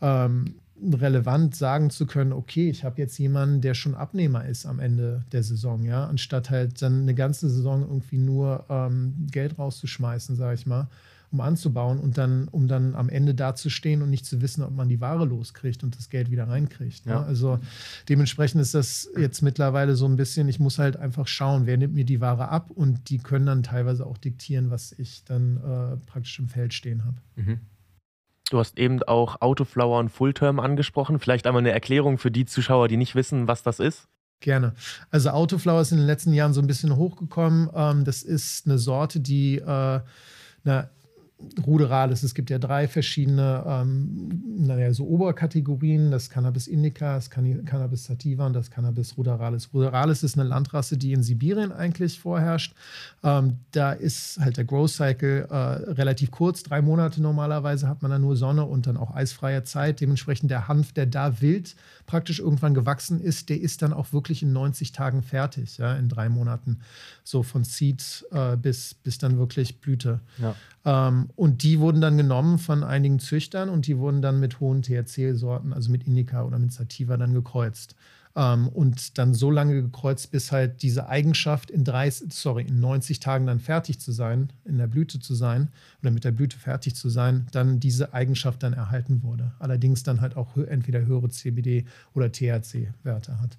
ähm, relevant sagen zu können, okay, ich habe jetzt jemanden, der schon Abnehmer ist am Ende der Saison, ja, anstatt halt dann eine ganze Saison irgendwie nur ähm, Geld rauszuschmeißen, sage ich mal um anzubauen und dann, um dann am Ende dazustehen und nicht zu wissen, ob man die Ware loskriegt und das Geld wieder reinkriegt. Ne? Ja. Also dementsprechend ist das jetzt mittlerweile so ein bisschen, ich muss halt einfach schauen, wer nimmt mir die Ware ab und die können dann teilweise auch diktieren, was ich dann äh, praktisch im Feld stehen habe. Mhm. Du hast eben auch Autoflower und Fullterm angesprochen. Vielleicht einmal eine Erklärung für die Zuschauer, die nicht wissen, was das ist. Gerne. Also Autoflower ist in den letzten Jahren so ein bisschen hochgekommen. Ähm, das ist eine Sorte, die äh, na, Ruderales. Es gibt ja drei verschiedene, ähm, naja, so Oberkategorien: das Cannabis indica, das Cannabis sativa und das Cannabis ruderalis. Ruderalis ist eine Landrasse, die in Sibirien eigentlich vorherrscht. Ähm, da ist halt der Growth Cycle äh, relativ kurz, drei Monate normalerweise hat man da nur Sonne und dann auch eisfreie Zeit. Dementsprechend der Hanf, der da wild praktisch irgendwann gewachsen ist, der ist dann auch wirklich in 90 Tagen fertig, ja, in drei Monaten. So von Seed äh, bis, bis dann wirklich Blüte. Ja. Ähm, und die wurden dann genommen von einigen Züchtern und die wurden dann mit hohen THC-Sorten, also mit Indica oder mit Sativa, dann gekreuzt. Ähm, und dann so lange gekreuzt, bis halt diese Eigenschaft in 30, sorry, in 90 Tagen dann fertig zu sein, in der Blüte zu sein oder mit der Blüte fertig zu sein, dann diese Eigenschaft dann erhalten wurde. Allerdings dann halt auch entweder höhere CBD oder THC-Werte hat.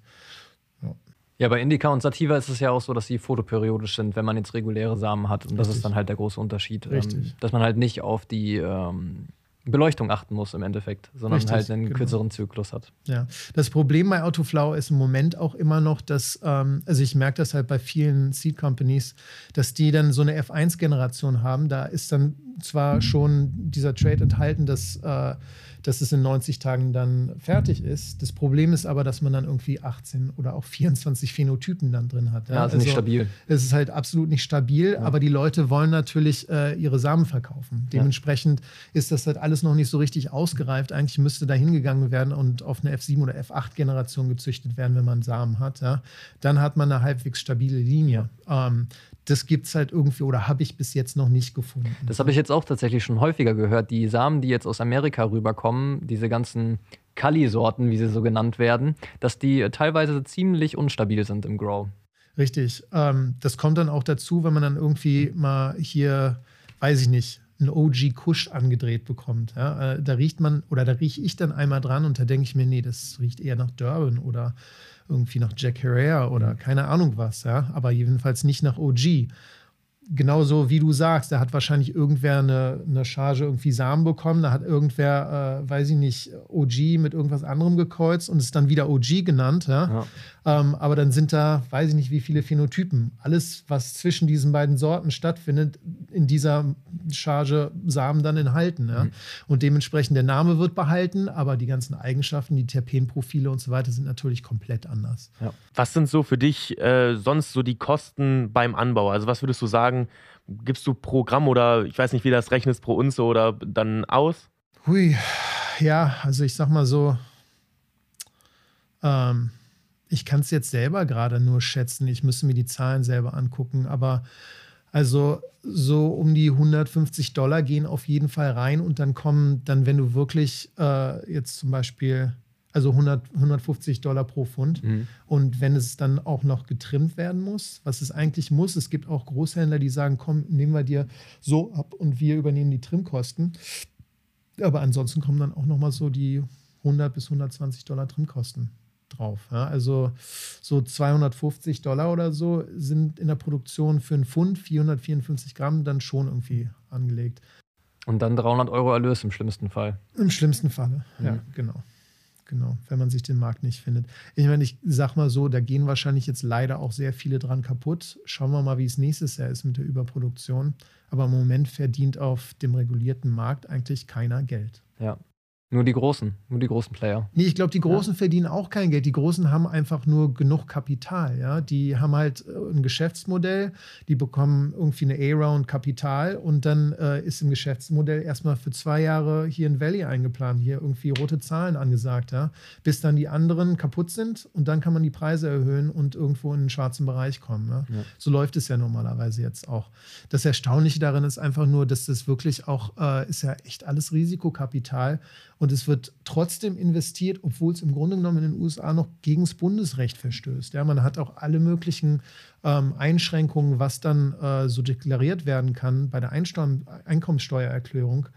Ja. Ja, bei Indica und Sativa ist es ja auch so, dass sie photoperiodisch sind, wenn man jetzt reguläre Samen hat. Und Richtig. das ist dann halt der große Unterschied. Richtig. Ähm, dass man halt nicht auf die ähm, Beleuchtung achten muss im Endeffekt, sondern Richtig, halt einen genau. kürzeren Zyklus hat. Ja, das Problem bei Autoflow ist im Moment auch immer noch, dass, ähm, also ich merke das halt bei vielen Seed Companies, dass die dann so eine F1-Generation haben. Da ist dann zwar mhm. schon dieser Trade enthalten, dass äh, dass es in 90 Tagen dann fertig ist. Das Problem ist aber, dass man dann irgendwie 18 oder auch 24 Phänotypen dann drin hat. Ja, ja also, nicht stabil. Es ist halt absolut nicht stabil, ja. aber die Leute wollen natürlich äh, ihre Samen verkaufen. Dementsprechend ist das halt alles noch nicht so richtig ausgereift. Eigentlich müsste da hingegangen werden und auf eine F7 oder F8-Generation gezüchtet werden, wenn man Samen hat. Dann hat man eine halbwegs stabile Linie. Ähm, das gibt es halt irgendwie oder habe ich bis jetzt noch nicht gefunden. Das habe ich jetzt auch tatsächlich schon häufiger gehört. Die Samen, die jetzt aus Amerika rüberkommen, diese ganzen Kali-Sorten, wie sie so genannt werden, dass die teilweise ziemlich unstabil sind im Grow. Richtig. Ähm, das kommt dann auch dazu, wenn man dann irgendwie mal hier, weiß ich nicht, einen OG Kusch angedreht bekommt. Ja? Äh, da riecht man, oder da rieche ich dann einmal dran und da denke ich mir, nee, das riecht eher nach Durban oder irgendwie nach Jack Herrera oder mhm. keine Ahnung was, ja, aber jedenfalls nicht nach OG. genauso wie du sagst, da hat wahrscheinlich irgendwer eine, eine Charge irgendwie Samen bekommen, da hat irgendwer, äh, weiß ich nicht, OG mit irgendwas anderem gekreuzt und ist dann wieder OG genannt. Ja? ja. Ähm, aber dann sind da, weiß ich nicht, wie viele Phänotypen. Alles, was zwischen diesen beiden Sorten stattfindet, in dieser Charge Samen dann enthalten. Ja? Mhm. Und dementsprechend der Name wird behalten, aber die ganzen Eigenschaften, die Terpenprofile und so weiter sind natürlich komplett anders. Ja. Was sind so für dich äh, sonst so die Kosten beim Anbau? Also was würdest du sagen, gibst du Programm oder ich weiß nicht, wie das rechnest pro Unze oder dann aus? Hui, ja, also ich sag mal so, ähm, ich kann es jetzt selber gerade nur schätzen. Ich müsste mir die Zahlen selber angucken. Aber also so um die 150 Dollar gehen auf jeden Fall rein und dann kommen dann, wenn du wirklich äh, jetzt zum Beispiel, also 100, 150 Dollar pro Pfund mhm. und wenn es dann auch noch getrimmt werden muss, was es eigentlich muss, es gibt auch Großhändler, die sagen, komm, nehmen wir dir so ab und wir übernehmen die Trimmkosten. Aber ansonsten kommen dann auch nochmal so die 100 bis 120 Dollar Trimmkosten drauf. Ja? Also so 250 Dollar oder so sind in der Produktion für einen Pfund 454 Gramm dann schon irgendwie angelegt. Und dann 300 Euro Erlös im schlimmsten Fall. Im schlimmsten Falle, ja, ja genau. Genau, wenn man sich den Markt nicht findet. Ich meine, ich sag mal so, da gehen wahrscheinlich jetzt leider auch sehr viele dran kaputt. Schauen wir mal, wie es nächstes Jahr ist mit der Überproduktion. Aber im Moment verdient auf dem regulierten Markt eigentlich keiner Geld. Ja, nur die Großen, nur die großen Player. Nee, ich glaube, die Großen ja. verdienen auch kein Geld. Die Großen haben einfach nur genug Kapital. Ja? Die haben halt äh, ein Geschäftsmodell, die bekommen irgendwie eine A-Round Kapital und dann äh, ist im Geschäftsmodell erstmal für zwei Jahre hier in Valley eingeplant, hier irgendwie rote Zahlen angesagt, ja? bis dann die anderen kaputt sind und dann kann man die Preise erhöhen und irgendwo in den schwarzen Bereich kommen. Ja? Ja. So läuft es ja normalerweise jetzt auch. Das Erstaunliche darin ist einfach nur, dass das wirklich auch, äh, ist ja echt alles Risikokapital und es wird trotzdem investiert, obwohl es im Grunde genommen in den USA noch gegen das Bundesrecht verstößt. Ja, man hat auch alle möglichen ähm, Einschränkungen, was dann äh, so deklariert werden kann bei der Einsteu Einkommenssteuererklärung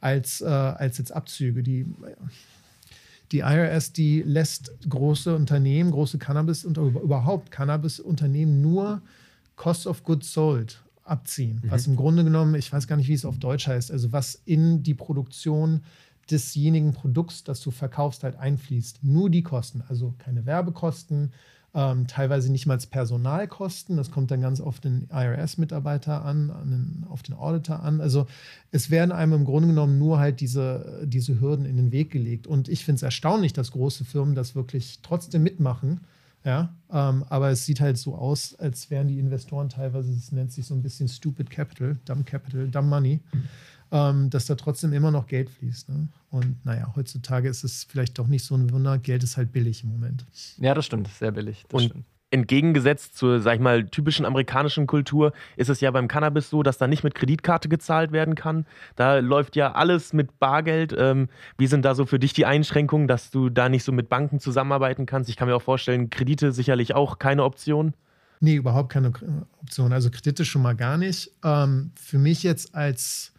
als, äh, als jetzt Abzüge. Die, die IRS, die lässt große Unternehmen, große Cannabis und überhaupt Cannabis-Unternehmen nur Cost of Goods Sold abziehen. Mhm. Was im Grunde genommen, ich weiß gar nicht, wie es auf Deutsch heißt, also was in die Produktion desjenigen Produkts, das du verkaufst, halt einfließt. Nur die Kosten, also keine Werbekosten, ähm, teilweise nicht mal Personalkosten. Das kommt dann ganz auf den IRS-Mitarbeiter an, an den, auf den Auditor an. Also es werden einem im Grunde genommen nur halt diese, diese Hürden in den Weg gelegt. Und ich finde es erstaunlich, dass große Firmen das wirklich trotzdem mitmachen. Ja, ähm, aber es sieht halt so aus, als wären die Investoren teilweise, es nennt sich so ein bisschen Stupid Capital, Dumb Capital, Dumb Money. Mhm ähm, dass da trotzdem immer noch Geld fließt. Ne? Und naja, heutzutage ist es vielleicht doch nicht so ein Wunder. Geld ist halt billig im Moment. Ja, das stimmt, sehr billig. und stimmt. entgegengesetzt zur, sag ich mal, typischen amerikanischen Kultur ist es ja beim Cannabis so, dass da nicht mit Kreditkarte gezahlt werden kann. Da läuft ja alles mit Bargeld. Ähm, wie sind da so für dich die Einschränkungen, dass du da nicht so mit Banken zusammenarbeiten kannst? Ich kann mir auch vorstellen, Kredite sicherlich auch keine Option. Nee, überhaupt keine Option. Also Kredite schon mal gar nicht. Ähm, für mich jetzt als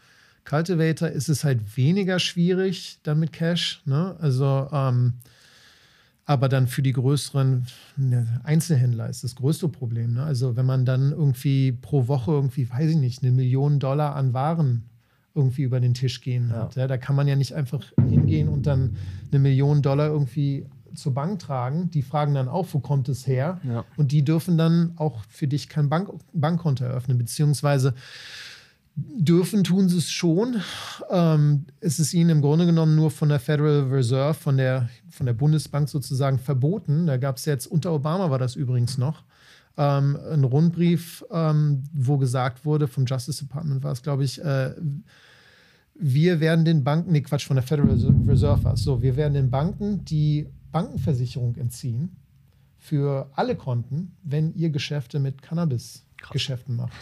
Cultivator ist es halt weniger schwierig dann mit Cash. Ne? Also, ähm, aber dann für die größeren ne, Einzelhändler ist das größte Problem. Ne? Also, wenn man dann irgendwie pro Woche irgendwie, weiß ich nicht, eine Million Dollar an Waren irgendwie über den Tisch gehen ja. hat. Ja? Da kann man ja nicht einfach hingehen und dann eine Million Dollar irgendwie zur Bank tragen. Die fragen dann auch, wo kommt es her? Ja. Und die dürfen dann auch für dich kein Bank Bankkonto eröffnen, beziehungsweise Dürfen tun sie es schon. Ähm, es ist ihnen im Grunde genommen nur von der Federal Reserve, von der, von der Bundesbank sozusagen verboten. Da gab es jetzt, unter Obama war das übrigens noch, ähm, einen Rundbrief, ähm, wo gesagt wurde, vom Justice Department war es, glaube ich, äh, wir werden den Banken, nee, Quatsch, von der Federal Reserve war es, so, wir werden den Banken die Bankenversicherung entziehen für alle Konten, wenn ihr Geschäfte mit Cannabis-Geschäften macht.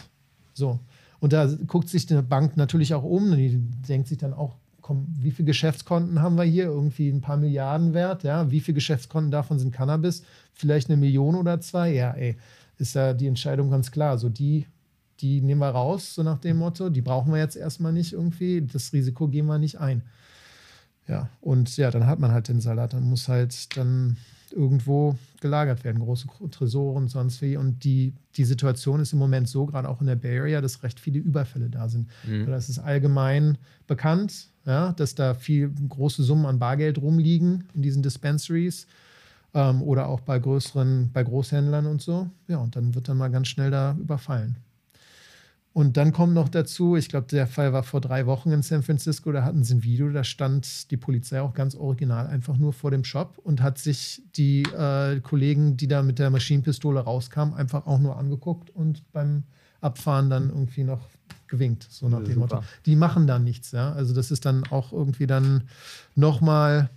So. Und da guckt sich die Bank natürlich auch um. Die denkt sich dann auch, komm, wie viele Geschäftskonten haben wir hier? Irgendwie ein paar Milliarden wert. Ja? Wie viele Geschäftskonten davon sind Cannabis? Vielleicht eine Million oder zwei? Ja, ey, ist ja die Entscheidung ganz klar. So die, die nehmen wir raus, so nach dem Motto. Die brauchen wir jetzt erstmal nicht irgendwie. Das Risiko gehen wir nicht ein. Ja, und ja, dann hat man halt den Salat. Dann muss halt dann irgendwo gelagert werden, große Tresore und sonst wie. Und die, die Situation ist im Moment so, gerade auch in der Bay Area, dass recht viele Überfälle da sind. Mhm. Das ist allgemein bekannt, ja, dass da viel große Summen an Bargeld rumliegen in diesen Dispensaries ähm, oder auch bei größeren, bei Großhändlern und so. Ja, und dann wird dann mal ganz schnell da überfallen. Und dann kommt noch dazu, ich glaube, der Fall war vor drei Wochen in San Francisco, da hatten sie ein Video, da stand die Polizei auch ganz original einfach nur vor dem Shop und hat sich die äh, Kollegen, die da mit der Maschinenpistole rauskamen, einfach auch nur angeguckt und beim Abfahren dann irgendwie noch gewinkt, so nach dem Motto. Die machen da nichts, ja. Also das ist dann auch irgendwie dann nochmal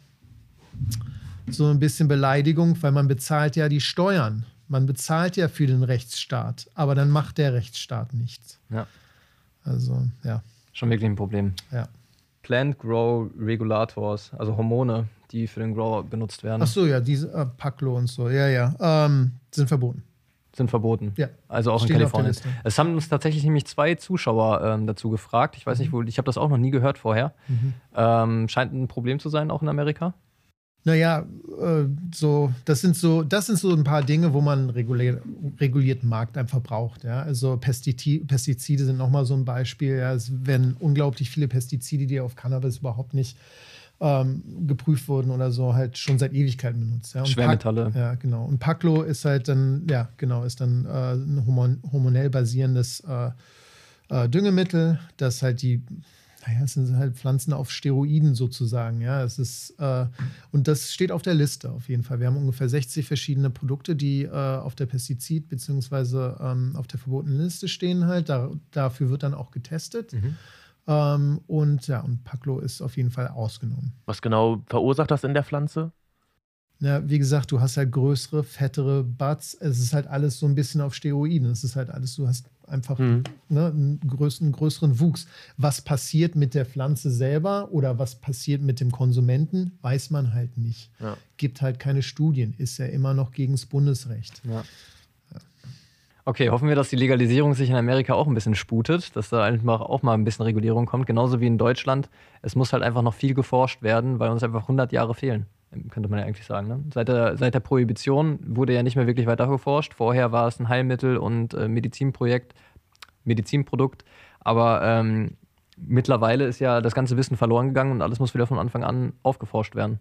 so ein bisschen Beleidigung, weil man bezahlt ja die Steuern. Man bezahlt ja für den Rechtsstaat, aber dann macht der Rechtsstaat nichts. Ja. Also, ja. Schon wirklich ein Problem. Ja. Plant Grow Regulators, also Hormone, die für den Grower benutzt werden. Ach so, ja, diese äh, Paclo und so, ja, ja, ähm, sind verboten. Sind verboten. Ja. Also auch Stehen in Kalifornien. Es haben uns tatsächlich nämlich zwei Zuschauer ähm, dazu gefragt. Ich weiß nicht, wo, ich habe das auch noch nie gehört vorher. Mhm. Ähm, scheint ein Problem zu sein, auch in Amerika. Naja, äh, so, das sind so, das sind so ein paar Dinge, wo man regulier, regulierten Markt einfach braucht. Ja? Also Pestizide, sind nochmal so ein Beispiel. Ja? Es werden unglaublich viele Pestizide, die auf Cannabis überhaupt nicht ähm, geprüft wurden oder so, halt schon seit Ewigkeiten benutzt. Ja? Schwermetalle. Pac ja, genau. Und Paclo ist halt dann, ja, genau, ist dann äh, ein hormonell basierendes äh, äh, Düngemittel, das halt die naja, es sind halt Pflanzen auf Steroiden sozusagen. Ja, es ist, äh, und das steht auf der Liste auf jeden Fall. Wir haben ungefähr 60 verschiedene Produkte, die äh, auf der Pestizid- bzw. Ähm, auf der verbotenen Liste stehen halt. Da, dafür wird dann auch getestet. Mhm. Ähm, und ja, und Paclo ist auf jeden Fall ausgenommen. Was genau verursacht das in der Pflanze? Ja, wie gesagt, du hast halt größere, fettere Buds. Es ist halt alles so ein bisschen auf Steroiden. Es ist halt alles, du hast einfach mhm. ne, einen, größeren, größeren Wuchs. Was passiert mit der Pflanze selber oder was passiert mit dem Konsumenten, weiß man halt nicht. Ja. Gibt halt keine Studien, ist ja immer noch gegen das Bundesrecht. Ja. Okay, hoffen wir, dass die Legalisierung sich in Amerika auch ein bisschen sputet, dass da einfach auch mal ein bisschen Regulierung kommt, genauso wie in Deutschland. Es muss halt einfach noch viel geforscht werden, weil uns einfach 100 Jahre fehlen könnte man ja eigentlich sagen. Ne? Seit, der, seit der Prohibition wurde ja nicht mehr wirklich weiter geforscht. Vorher war es ein Heilmittel und äh, Medizinprojekt, Medizinprodukt. Aber ähm, mittlerweile ist ja das ganze Wissen verloren gegangen und alles muss wieder von Anfang an aufgeforscht werden.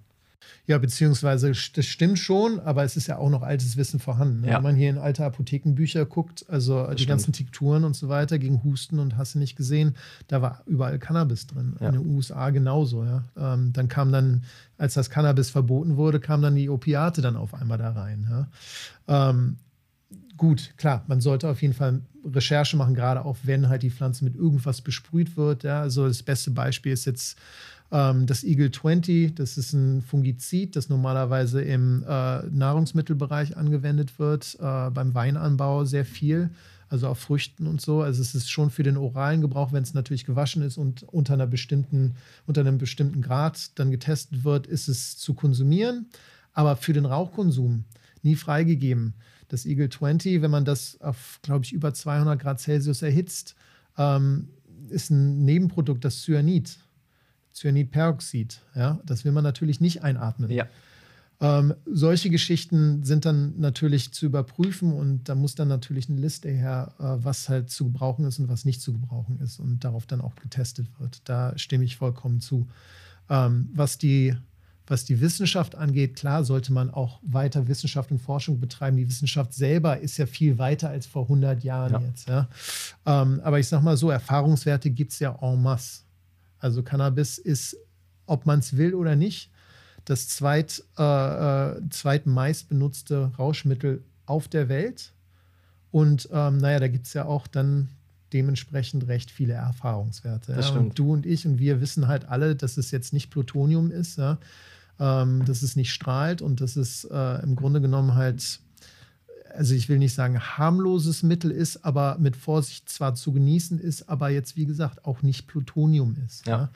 Ja, beziehungsweise das stimmt schon, aber es ist ja auch noch altes Wissen vorhanden. Ne? Ja. Wenn man hier in alte Apothekenbücher guckt, also das die stimmt. ganzen Tinkturen und so weiter gegen Husten und hast du nicht gesehen, da war überall Cannabis drin. Ja. In den USA genauso. Ja? Ähm, dann kam dann, als das Cannabis verboten wurde, kamen dann die Opiate dann auf einmal da rein. Ja? Ähm, gut, klar, man sollte auf jeden Fall Recherche machen, gerade auch wenn halt die Pflanze mit irgendwas besprüht wird. Ja? Also das beste Beispiel ist jetzt ähm, das Eagle 20, das ist ein Fungizid, das normalerweise im äh, Nahrungsmittelbereich angewendet wird, äh, beim Weinanbau sehr viel, also auf Früchten und so. Also es ist schon für den oralen Gebrauch, wenn es natürlich gewaschen ist und unter einer bestimmten, unter einem bestimmten Grad dann getestet wird, ist es zu konsumieren. Aber für den Rauchkonsum nie freigegeben. Das Eagle 20, wenn man das auf, glaube ich, über 200 Grad Celsius erhitzt, ähm, ist ein Nebenprodukt, das Cyanid. Cyanidperoxid. Ja? Das will man natürlich nicht einatmen. Ja. Ähm, solche Geschichten sind dann natürlich zu überprüfen und da muss dann natürlich eine Liste her, äh, was halt zu gebrauchen ist und was nicht zu gebrauchen ist und darauf dann auch getestet wird. Da stimme ich vollkommen zu. Ähm, was, die, was die Wissenschaft angeht, klar sollte man auch weiter Wissenschaft und Forschung betreiben. Die Wissenschaft selber ist ja viel weiter als vor 100 Jahren ja. jetzt. Ja? Ähm, aber ich sage mal so, Erfahrungswerte gibt es ja en masse. Also Cannabis ist, ob man es will oder nicht, das zweit, äh, äh, zweitmeist benutzte Rauschmittel auf der Welt. Und ähm, naja, da gibt es ja auch dann dementsprechend recht viele Erfahrungswerte. Ja. Und du und ich und wir wissen halt alle, dass es jetzt nicht Plutonium ist, ja? ähm, dass es nicht strahlt und dass es äh, im Grunde genommen halt also ich will nicht sagen harmloses Mittel ist, aber mit Vorsicht zwar zu genießen ist, aber jetzt wie gesagt auch nicht Plutonium ist. Ja.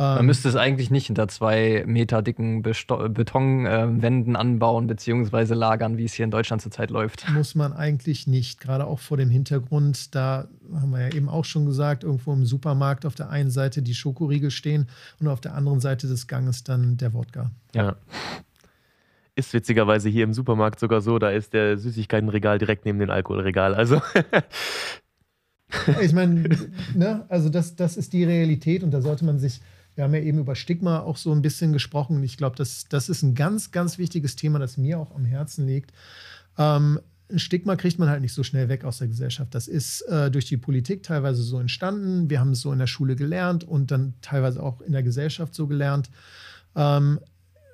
Man ähm, müsste es eigentlich nicht hinter zwei Meter dicken Betonwänden äh, anbauen bzw. lagern, wie es hier in Deutschland zurzeit läuft. Muss man eigentlich nicht, gerade auch vor dem Hintergrund, da haben wir ja eben auch schon gesagt, irgendwo im Supermarkt auf der einen Seite die Schokoriegel stehen und auf der anderen Seite des Ganges dann der Wodka. Ja. ist witzigerweise hier im Supermarkt sogar so, da ist der Süßigkeitenregal direkt neben dem Alkoholregal. Also [laughs] ich meine, ne, also das, das ist die Realität und da sollte man sich, wir haben ja eben über Stigma auch so ein bisschen gesprochen ich glaube, das, das ist ein ganz, ganz wichtiges Thema, das mir auch am Herzen liegt. Ähm, ein Stigma kriegt man halt nicht so schnell weg aus der Gesellschaft. Das ist äh, durch die Politik teilweise so entstanden. Wir haben es so in der Schule gelernt und dann teilweise auch in der Gesellschaft so gelernt. Ähm,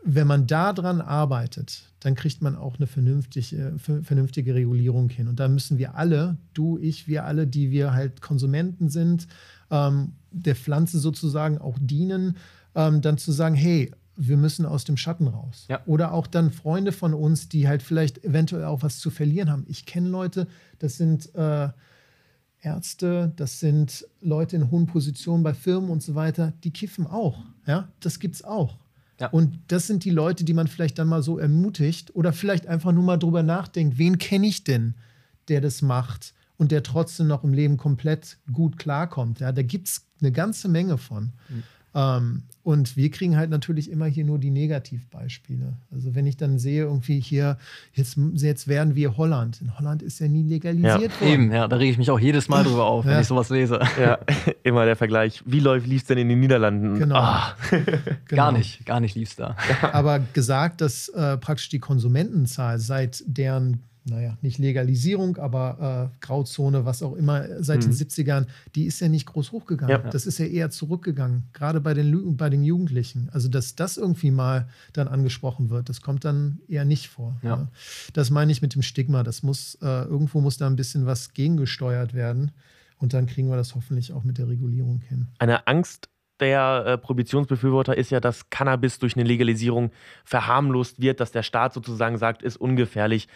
wenn man daran arbeitet, dann kriegt man auch eine vernünftige, vernünftige Regulierung hin. Und da müssen wir alle, du, ich, wir alle, die wir halt Konsumenten sind, ähm, der Pflanze sozusagen auch dienen, ähm, dann zu sagen, hey, wir müssen aus dem Schatten raus. Ja. Oder auch dann Freunde von uns, die halt vielleicht eventuell auch was zu verlieren haben. Ich kenne Leute, das sind äh, Ärzte, das sind Leute in hohen Positionen bei Firmen und so weiter, die kiffen auch. Ja, das gibt's auch. Ja. Und das sind die Leute, die man vielleicht dann mal so ermutigt oder vielleicht einfach nur mal drüber nachdenkt, wen kenne ich denn, der das macht und der trotzdem noch im Leben komplett gut klarkommt. Ja, da gibt es eine ganze Menge von. Mhm. Ähm, und wir kriegen halt natürlich immer hier nur die Negativbeispiele. Also wenn ich dann sehe, irgendwie hier, jetzt, jetzt werden wir Holland. In Holland ist ja nie legalisiert Ja, worden. Eben, ja, da rege ich mich auch jedes Mal drüber auf, wenn Ja. ich sowas lese. [laughs] ja, immer der Vergleich. Wie läuft lief es denn in den Niederlanden? Genau. Ah, [laughs] Genau. Gar nicht, gar nicht lief's da. Aber gesagt, dass äh, praktisch die Konsumentenzahl seit deren, naja, nicht Legalisierung, aber äh, Grauzone, was auch immer, seit den 70ern, die ist ja nicht groß hochgegangen. Ja. Das ist ja eher zurückgegangen, gerade bei den, bei den Jugendlichen. Also, dass das irgendwie mal dann angesprochen wird, das kommt dann eher nicht vor. Ja. ne? Das meine ich mit dem Stigma. Das muss, äh, irgendwo muss da ein bisschen was gegengesteuert werden. Und dann kriegen wir das hoffentlich auch mit der Regulierung hin. Eine Angst der äh, Prohibitionsbefürworter ist ja, dass Cannabis durch eine Legalisierung verharmlost wird, dass der Staat sozusagen sagt, ist ungefährlich.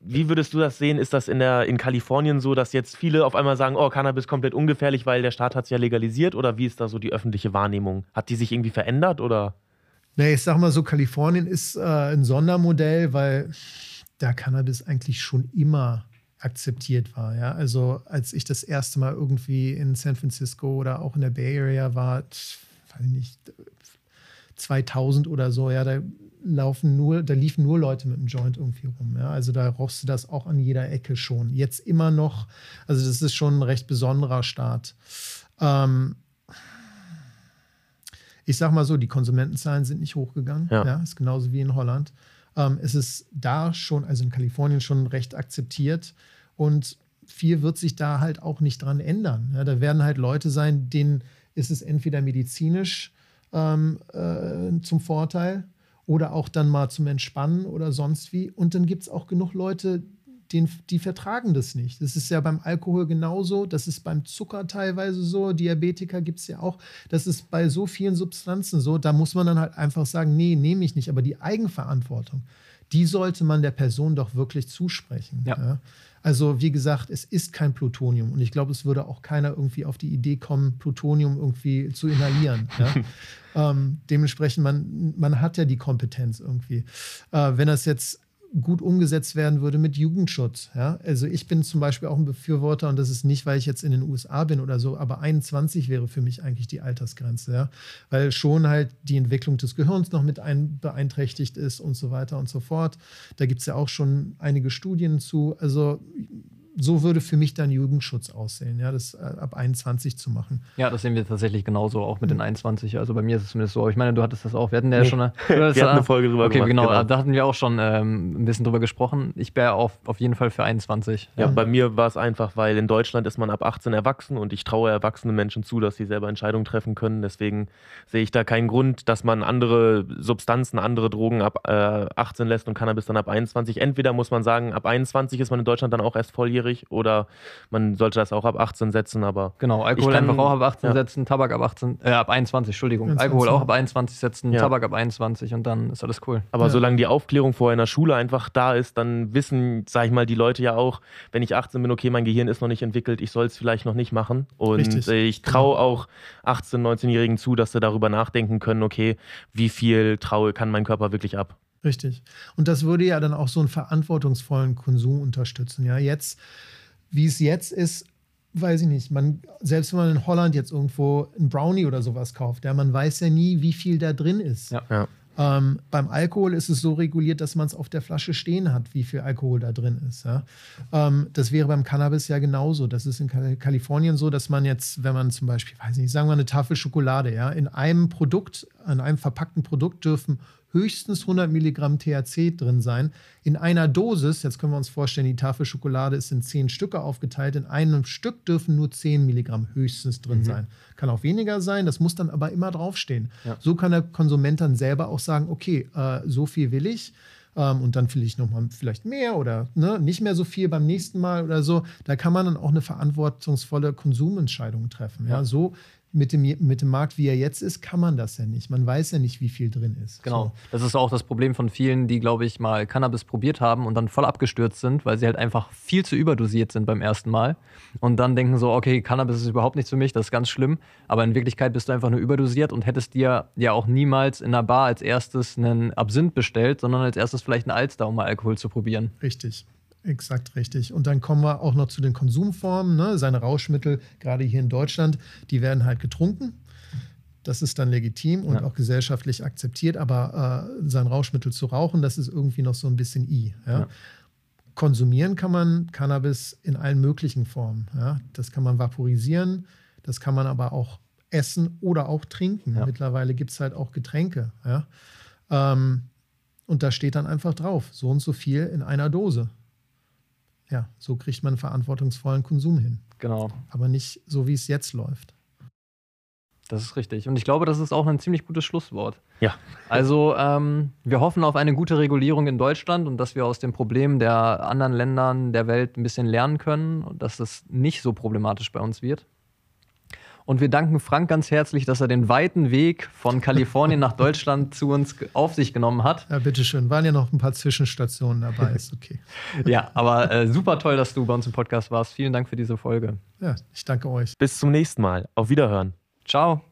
Wie würdest du das sehen? Ist das in, der, in Kalifornien so, dass jetzt viele auf einmal sagen, oh, Cannabis komplett ungefährlich, weil der Staat hat es ja legalisiert? Oder wie ist da so die öffentliche Wahrnehmung? Hat die sich irgendwie verändert oder? Nee, ich sag mal so, Kalifornien ist äh, ein Sondermodell, weil da Cannabis eigentlich schon immer akzeptiert war. Ja? Also als ich das erste Mal irgendwie in San Francisco oder auch in der Bay Area war, weiß ich nicht, 2000 oder so, ja, da laufen nur, da liefen nur Leute mit einem Joint irgendwie rum. Ja? Also da rochst du das auch an jeder Ecke schon. Jetzt immer noch, also das ist schon ein recht besonderer Staat. Ähm, ich sag mal so, die Konsumentenzahlen sind nicht hochgegangen. Ja. Ja. ist genauso wie in Holland. Ähm, es ist da schon, also in Kalifornien schon recht akzeptiert und viel wird sich da halt auch nicht dran ändern. Ja, da werden halt Leute sein, denen ist es entweder medizinisch ähm, äh, zum Vorteil oder auch dann mal zum Entspannen oder sonst wie. Und dann gibt es auch genug Leute, den, die vertragen das nicht. Das ist ja beim Alkohol genauso, das ist beim Zucker teilweise so, Diabetiker gibt es ja auch. Das ist bei so vielen Substanzen so, da muss man dann halt einfach sagen, nee, nehme ich nicht. Aber die Eigenverantwortung, die sollte man der Person doch wirklich zusprechen. Ja. Also wie gesagt, es ist kein Plutonium und ich glaube, es würde auch keiner irgendwie auf die Idee kommen, Plutonium irgendwie zu inhalieren. ja? [laughs] ähm, dementsprechend, man, man hat ja die Kompetenz irgendwie. Äh, wenn das jetzt gut umgesetzt werden würde mit Jugendschutz. Ja? Also ich bin zum Beispiel auch ein Befürworter und das ist nicht, weil ich jetzt in den USA bin oder so, aber 21 wäre für mich eigentlich die Altersgrenze, ja? weil schon halt die Entwicklung des Gehirns noch mit ein, beeinträchtigt ist und so weiter und so fort. Da gibt es ja auch schon einige Studien zu. Also so würde für mich dann Jugendschutz aussehen, ja, das äh, ab 21 zu machen. Ja, das sehen wir tatsächlich genauso, auch mit den 21. Also bei mir ist es zumindest so. Aber ich meine, du hattest das auch. Wir hatten ja Nee. schon eine, [laughs] Wir hatten eine Folge drüber Okay, gemacht, genau, genau. Da hatten wir auch schon ähm, ein bisschen drüber gesprochen. Ich wäre auf, auf jeden Fall für 21. Ja, bei mir war es einfach, weil in Deutschland ist man ab 18 erwachsen und ich traue erwachsenen Menschen zu, dass sie selber Entscheidungen treffen können. Deswegen sehe ich da keinen Grund, dass man andere Substanzen, andere Drogen ab äh, 18 lässt und Cannabis dann ab 21. Entweder muss man sagen, ab 21 ist man in Deutschland dann auch erst volljährig oder man sollte das auch ab 18 setzen, aber Genau, Alkohol kann- einfach auch ab 18 ja. setzen, Tabak ab 18, äh, ab 21, Entschuldigung. 21, Alkohol auch ab 21 setzen, Ja. Tabak ab 21 und dann ist alles cool. Aber Ja. solange die Aufklärung vorher in der Schule einfach da ist, dann wissen, sag ich mal, die Leute ja auch, wenn ich 18 bin, okay, mein Gehirn ist noch nicht entwickelt, ich soll es vielleicht noch nicht machen. Und Richtig. ich traue auch 18-, 19-Jährigen zu, dass sie darüber nachdenken können, okay, wie viel traue kann mein Körper wirklich ab. Richtig. Und das würde ja dann auch so einen verantwortungsvollen Konsum unterstützen. Ja, jetzt, wie es jetzt ist, weiß ich nicht. Man, selbst wenn man in Holland jetzt irgendwo einen Brownie oder sowas kauft, ja, man weiß ja nie, wie viel da drin ist. Ja. Ja. Ähm, beim Alkohol ist es so reguliert, dass man es auf der Flasche stehen hat, wie viel Alkohol da drin ist. Ja? Ähm, das wäre beim Cannabis ja genauso. Das ist in Kal Kalifornien so, dass man jetzt, wenn man zum Beispiel, weiß nicht, sagen wir eine Tafel Schokolade, ja, in einem Produkt, in einem verpackten Produkt dürfen höchstens 100 Milligramm THC drin sein. In einer Dosis, jetzt können wir uns vorstellen, die Tafel Schokolade ist in zehn Stücke aufgeteilt. In einem Stück dürfen nur 10 Milligramm höchstens drin mhm. sein. Kann auch weniger sein, das muss dann aber immer draufstehen. Ja. So kann der Konsument dann selber auch sagen, okay, äh, so viel will ich. Ähm, und dann will ich nochmal vielleicht mehr oder ne, nicht mehr so viel beim nächsten Mal oder so. Da kann man dann auch eine verantwortungsvolle Konsumentscheidung treffen. Ja, ja so mit dem, mit dem Markt, wie er jetzt ist, kann man das ja nicht. Man weiß ja nicht, wie viel drin ist. Genau. So. Das ist auch das Problem von vielen, die, glaube ich, mal Cannabis probiert haben und dann voll abgestürzt sind, weil sie halt einfach viel zu überdosiert sind beim ersten Mal. Und dann denken so, okay, Cannabis ist überhaupt nichts für mich, das ist ganz schlimm. Aber in Wirklichkeit bist du einfach nur überdosiert und hättest dir ja auch niemals in einer Bar als erstes einen Absinth bestellt, sondern als erstes vielleicht einen Alster, um mal Alkohol zu probieren. Richtig. Exakt richtig. Und dann kommen wir auch noch zu den Konsumformen. Ne? Seine Rauschmittel, gerade hier in Deutschland, die werden halt getrunken. Das ist dann legitim und ja. auch gesellschaftlich akzeptiert. Aber äh, sein Rauschmittel zu rauchen, das ist irgendwie noch so ein bisschen i. Ja? Ja. Konsumieren kann man Cannabis in allen möglichen Formen. Das kann man vaporisieren, das kann man aber auch essen oder auch trinken. Mittlerweile gibt es halt auch Getränke. Ähm, und da steht dann einfach drauf, so und so viel in einer Dose ja, so kriegt man verantwortungsvollen Konsum hin. Genau. Aber nicht so, wie es jetzt läuft. Das ist richtig. Und ich glaube, das ist auch ein ziemlich gutes Schlusswort. Ja. Also, ähm, wir hoffen auf eine gute Regulierung in Deutschland und dass wir aus den Problemen der anderen Ländern der Welt ein bisschen lernen können und dass es nicht so problematisch bei uns wird. Und wir danken Frank ganz herzlich, dass er den weiten Weg von Kalifornien nach [laughs] Deutschland zu uns auf sich genommen hat. Ja, bitteschön. Waren ja noch ein paar Zwischenstationen dabei, [laughs] ist okay. ja, aber äh, super toll, dass du bei uns im Podcast warst. Vielen Dank für diese Folge. Ja, ich danke euch. Bis zum nächsten Mal. Auf Wiederhören. Ciao.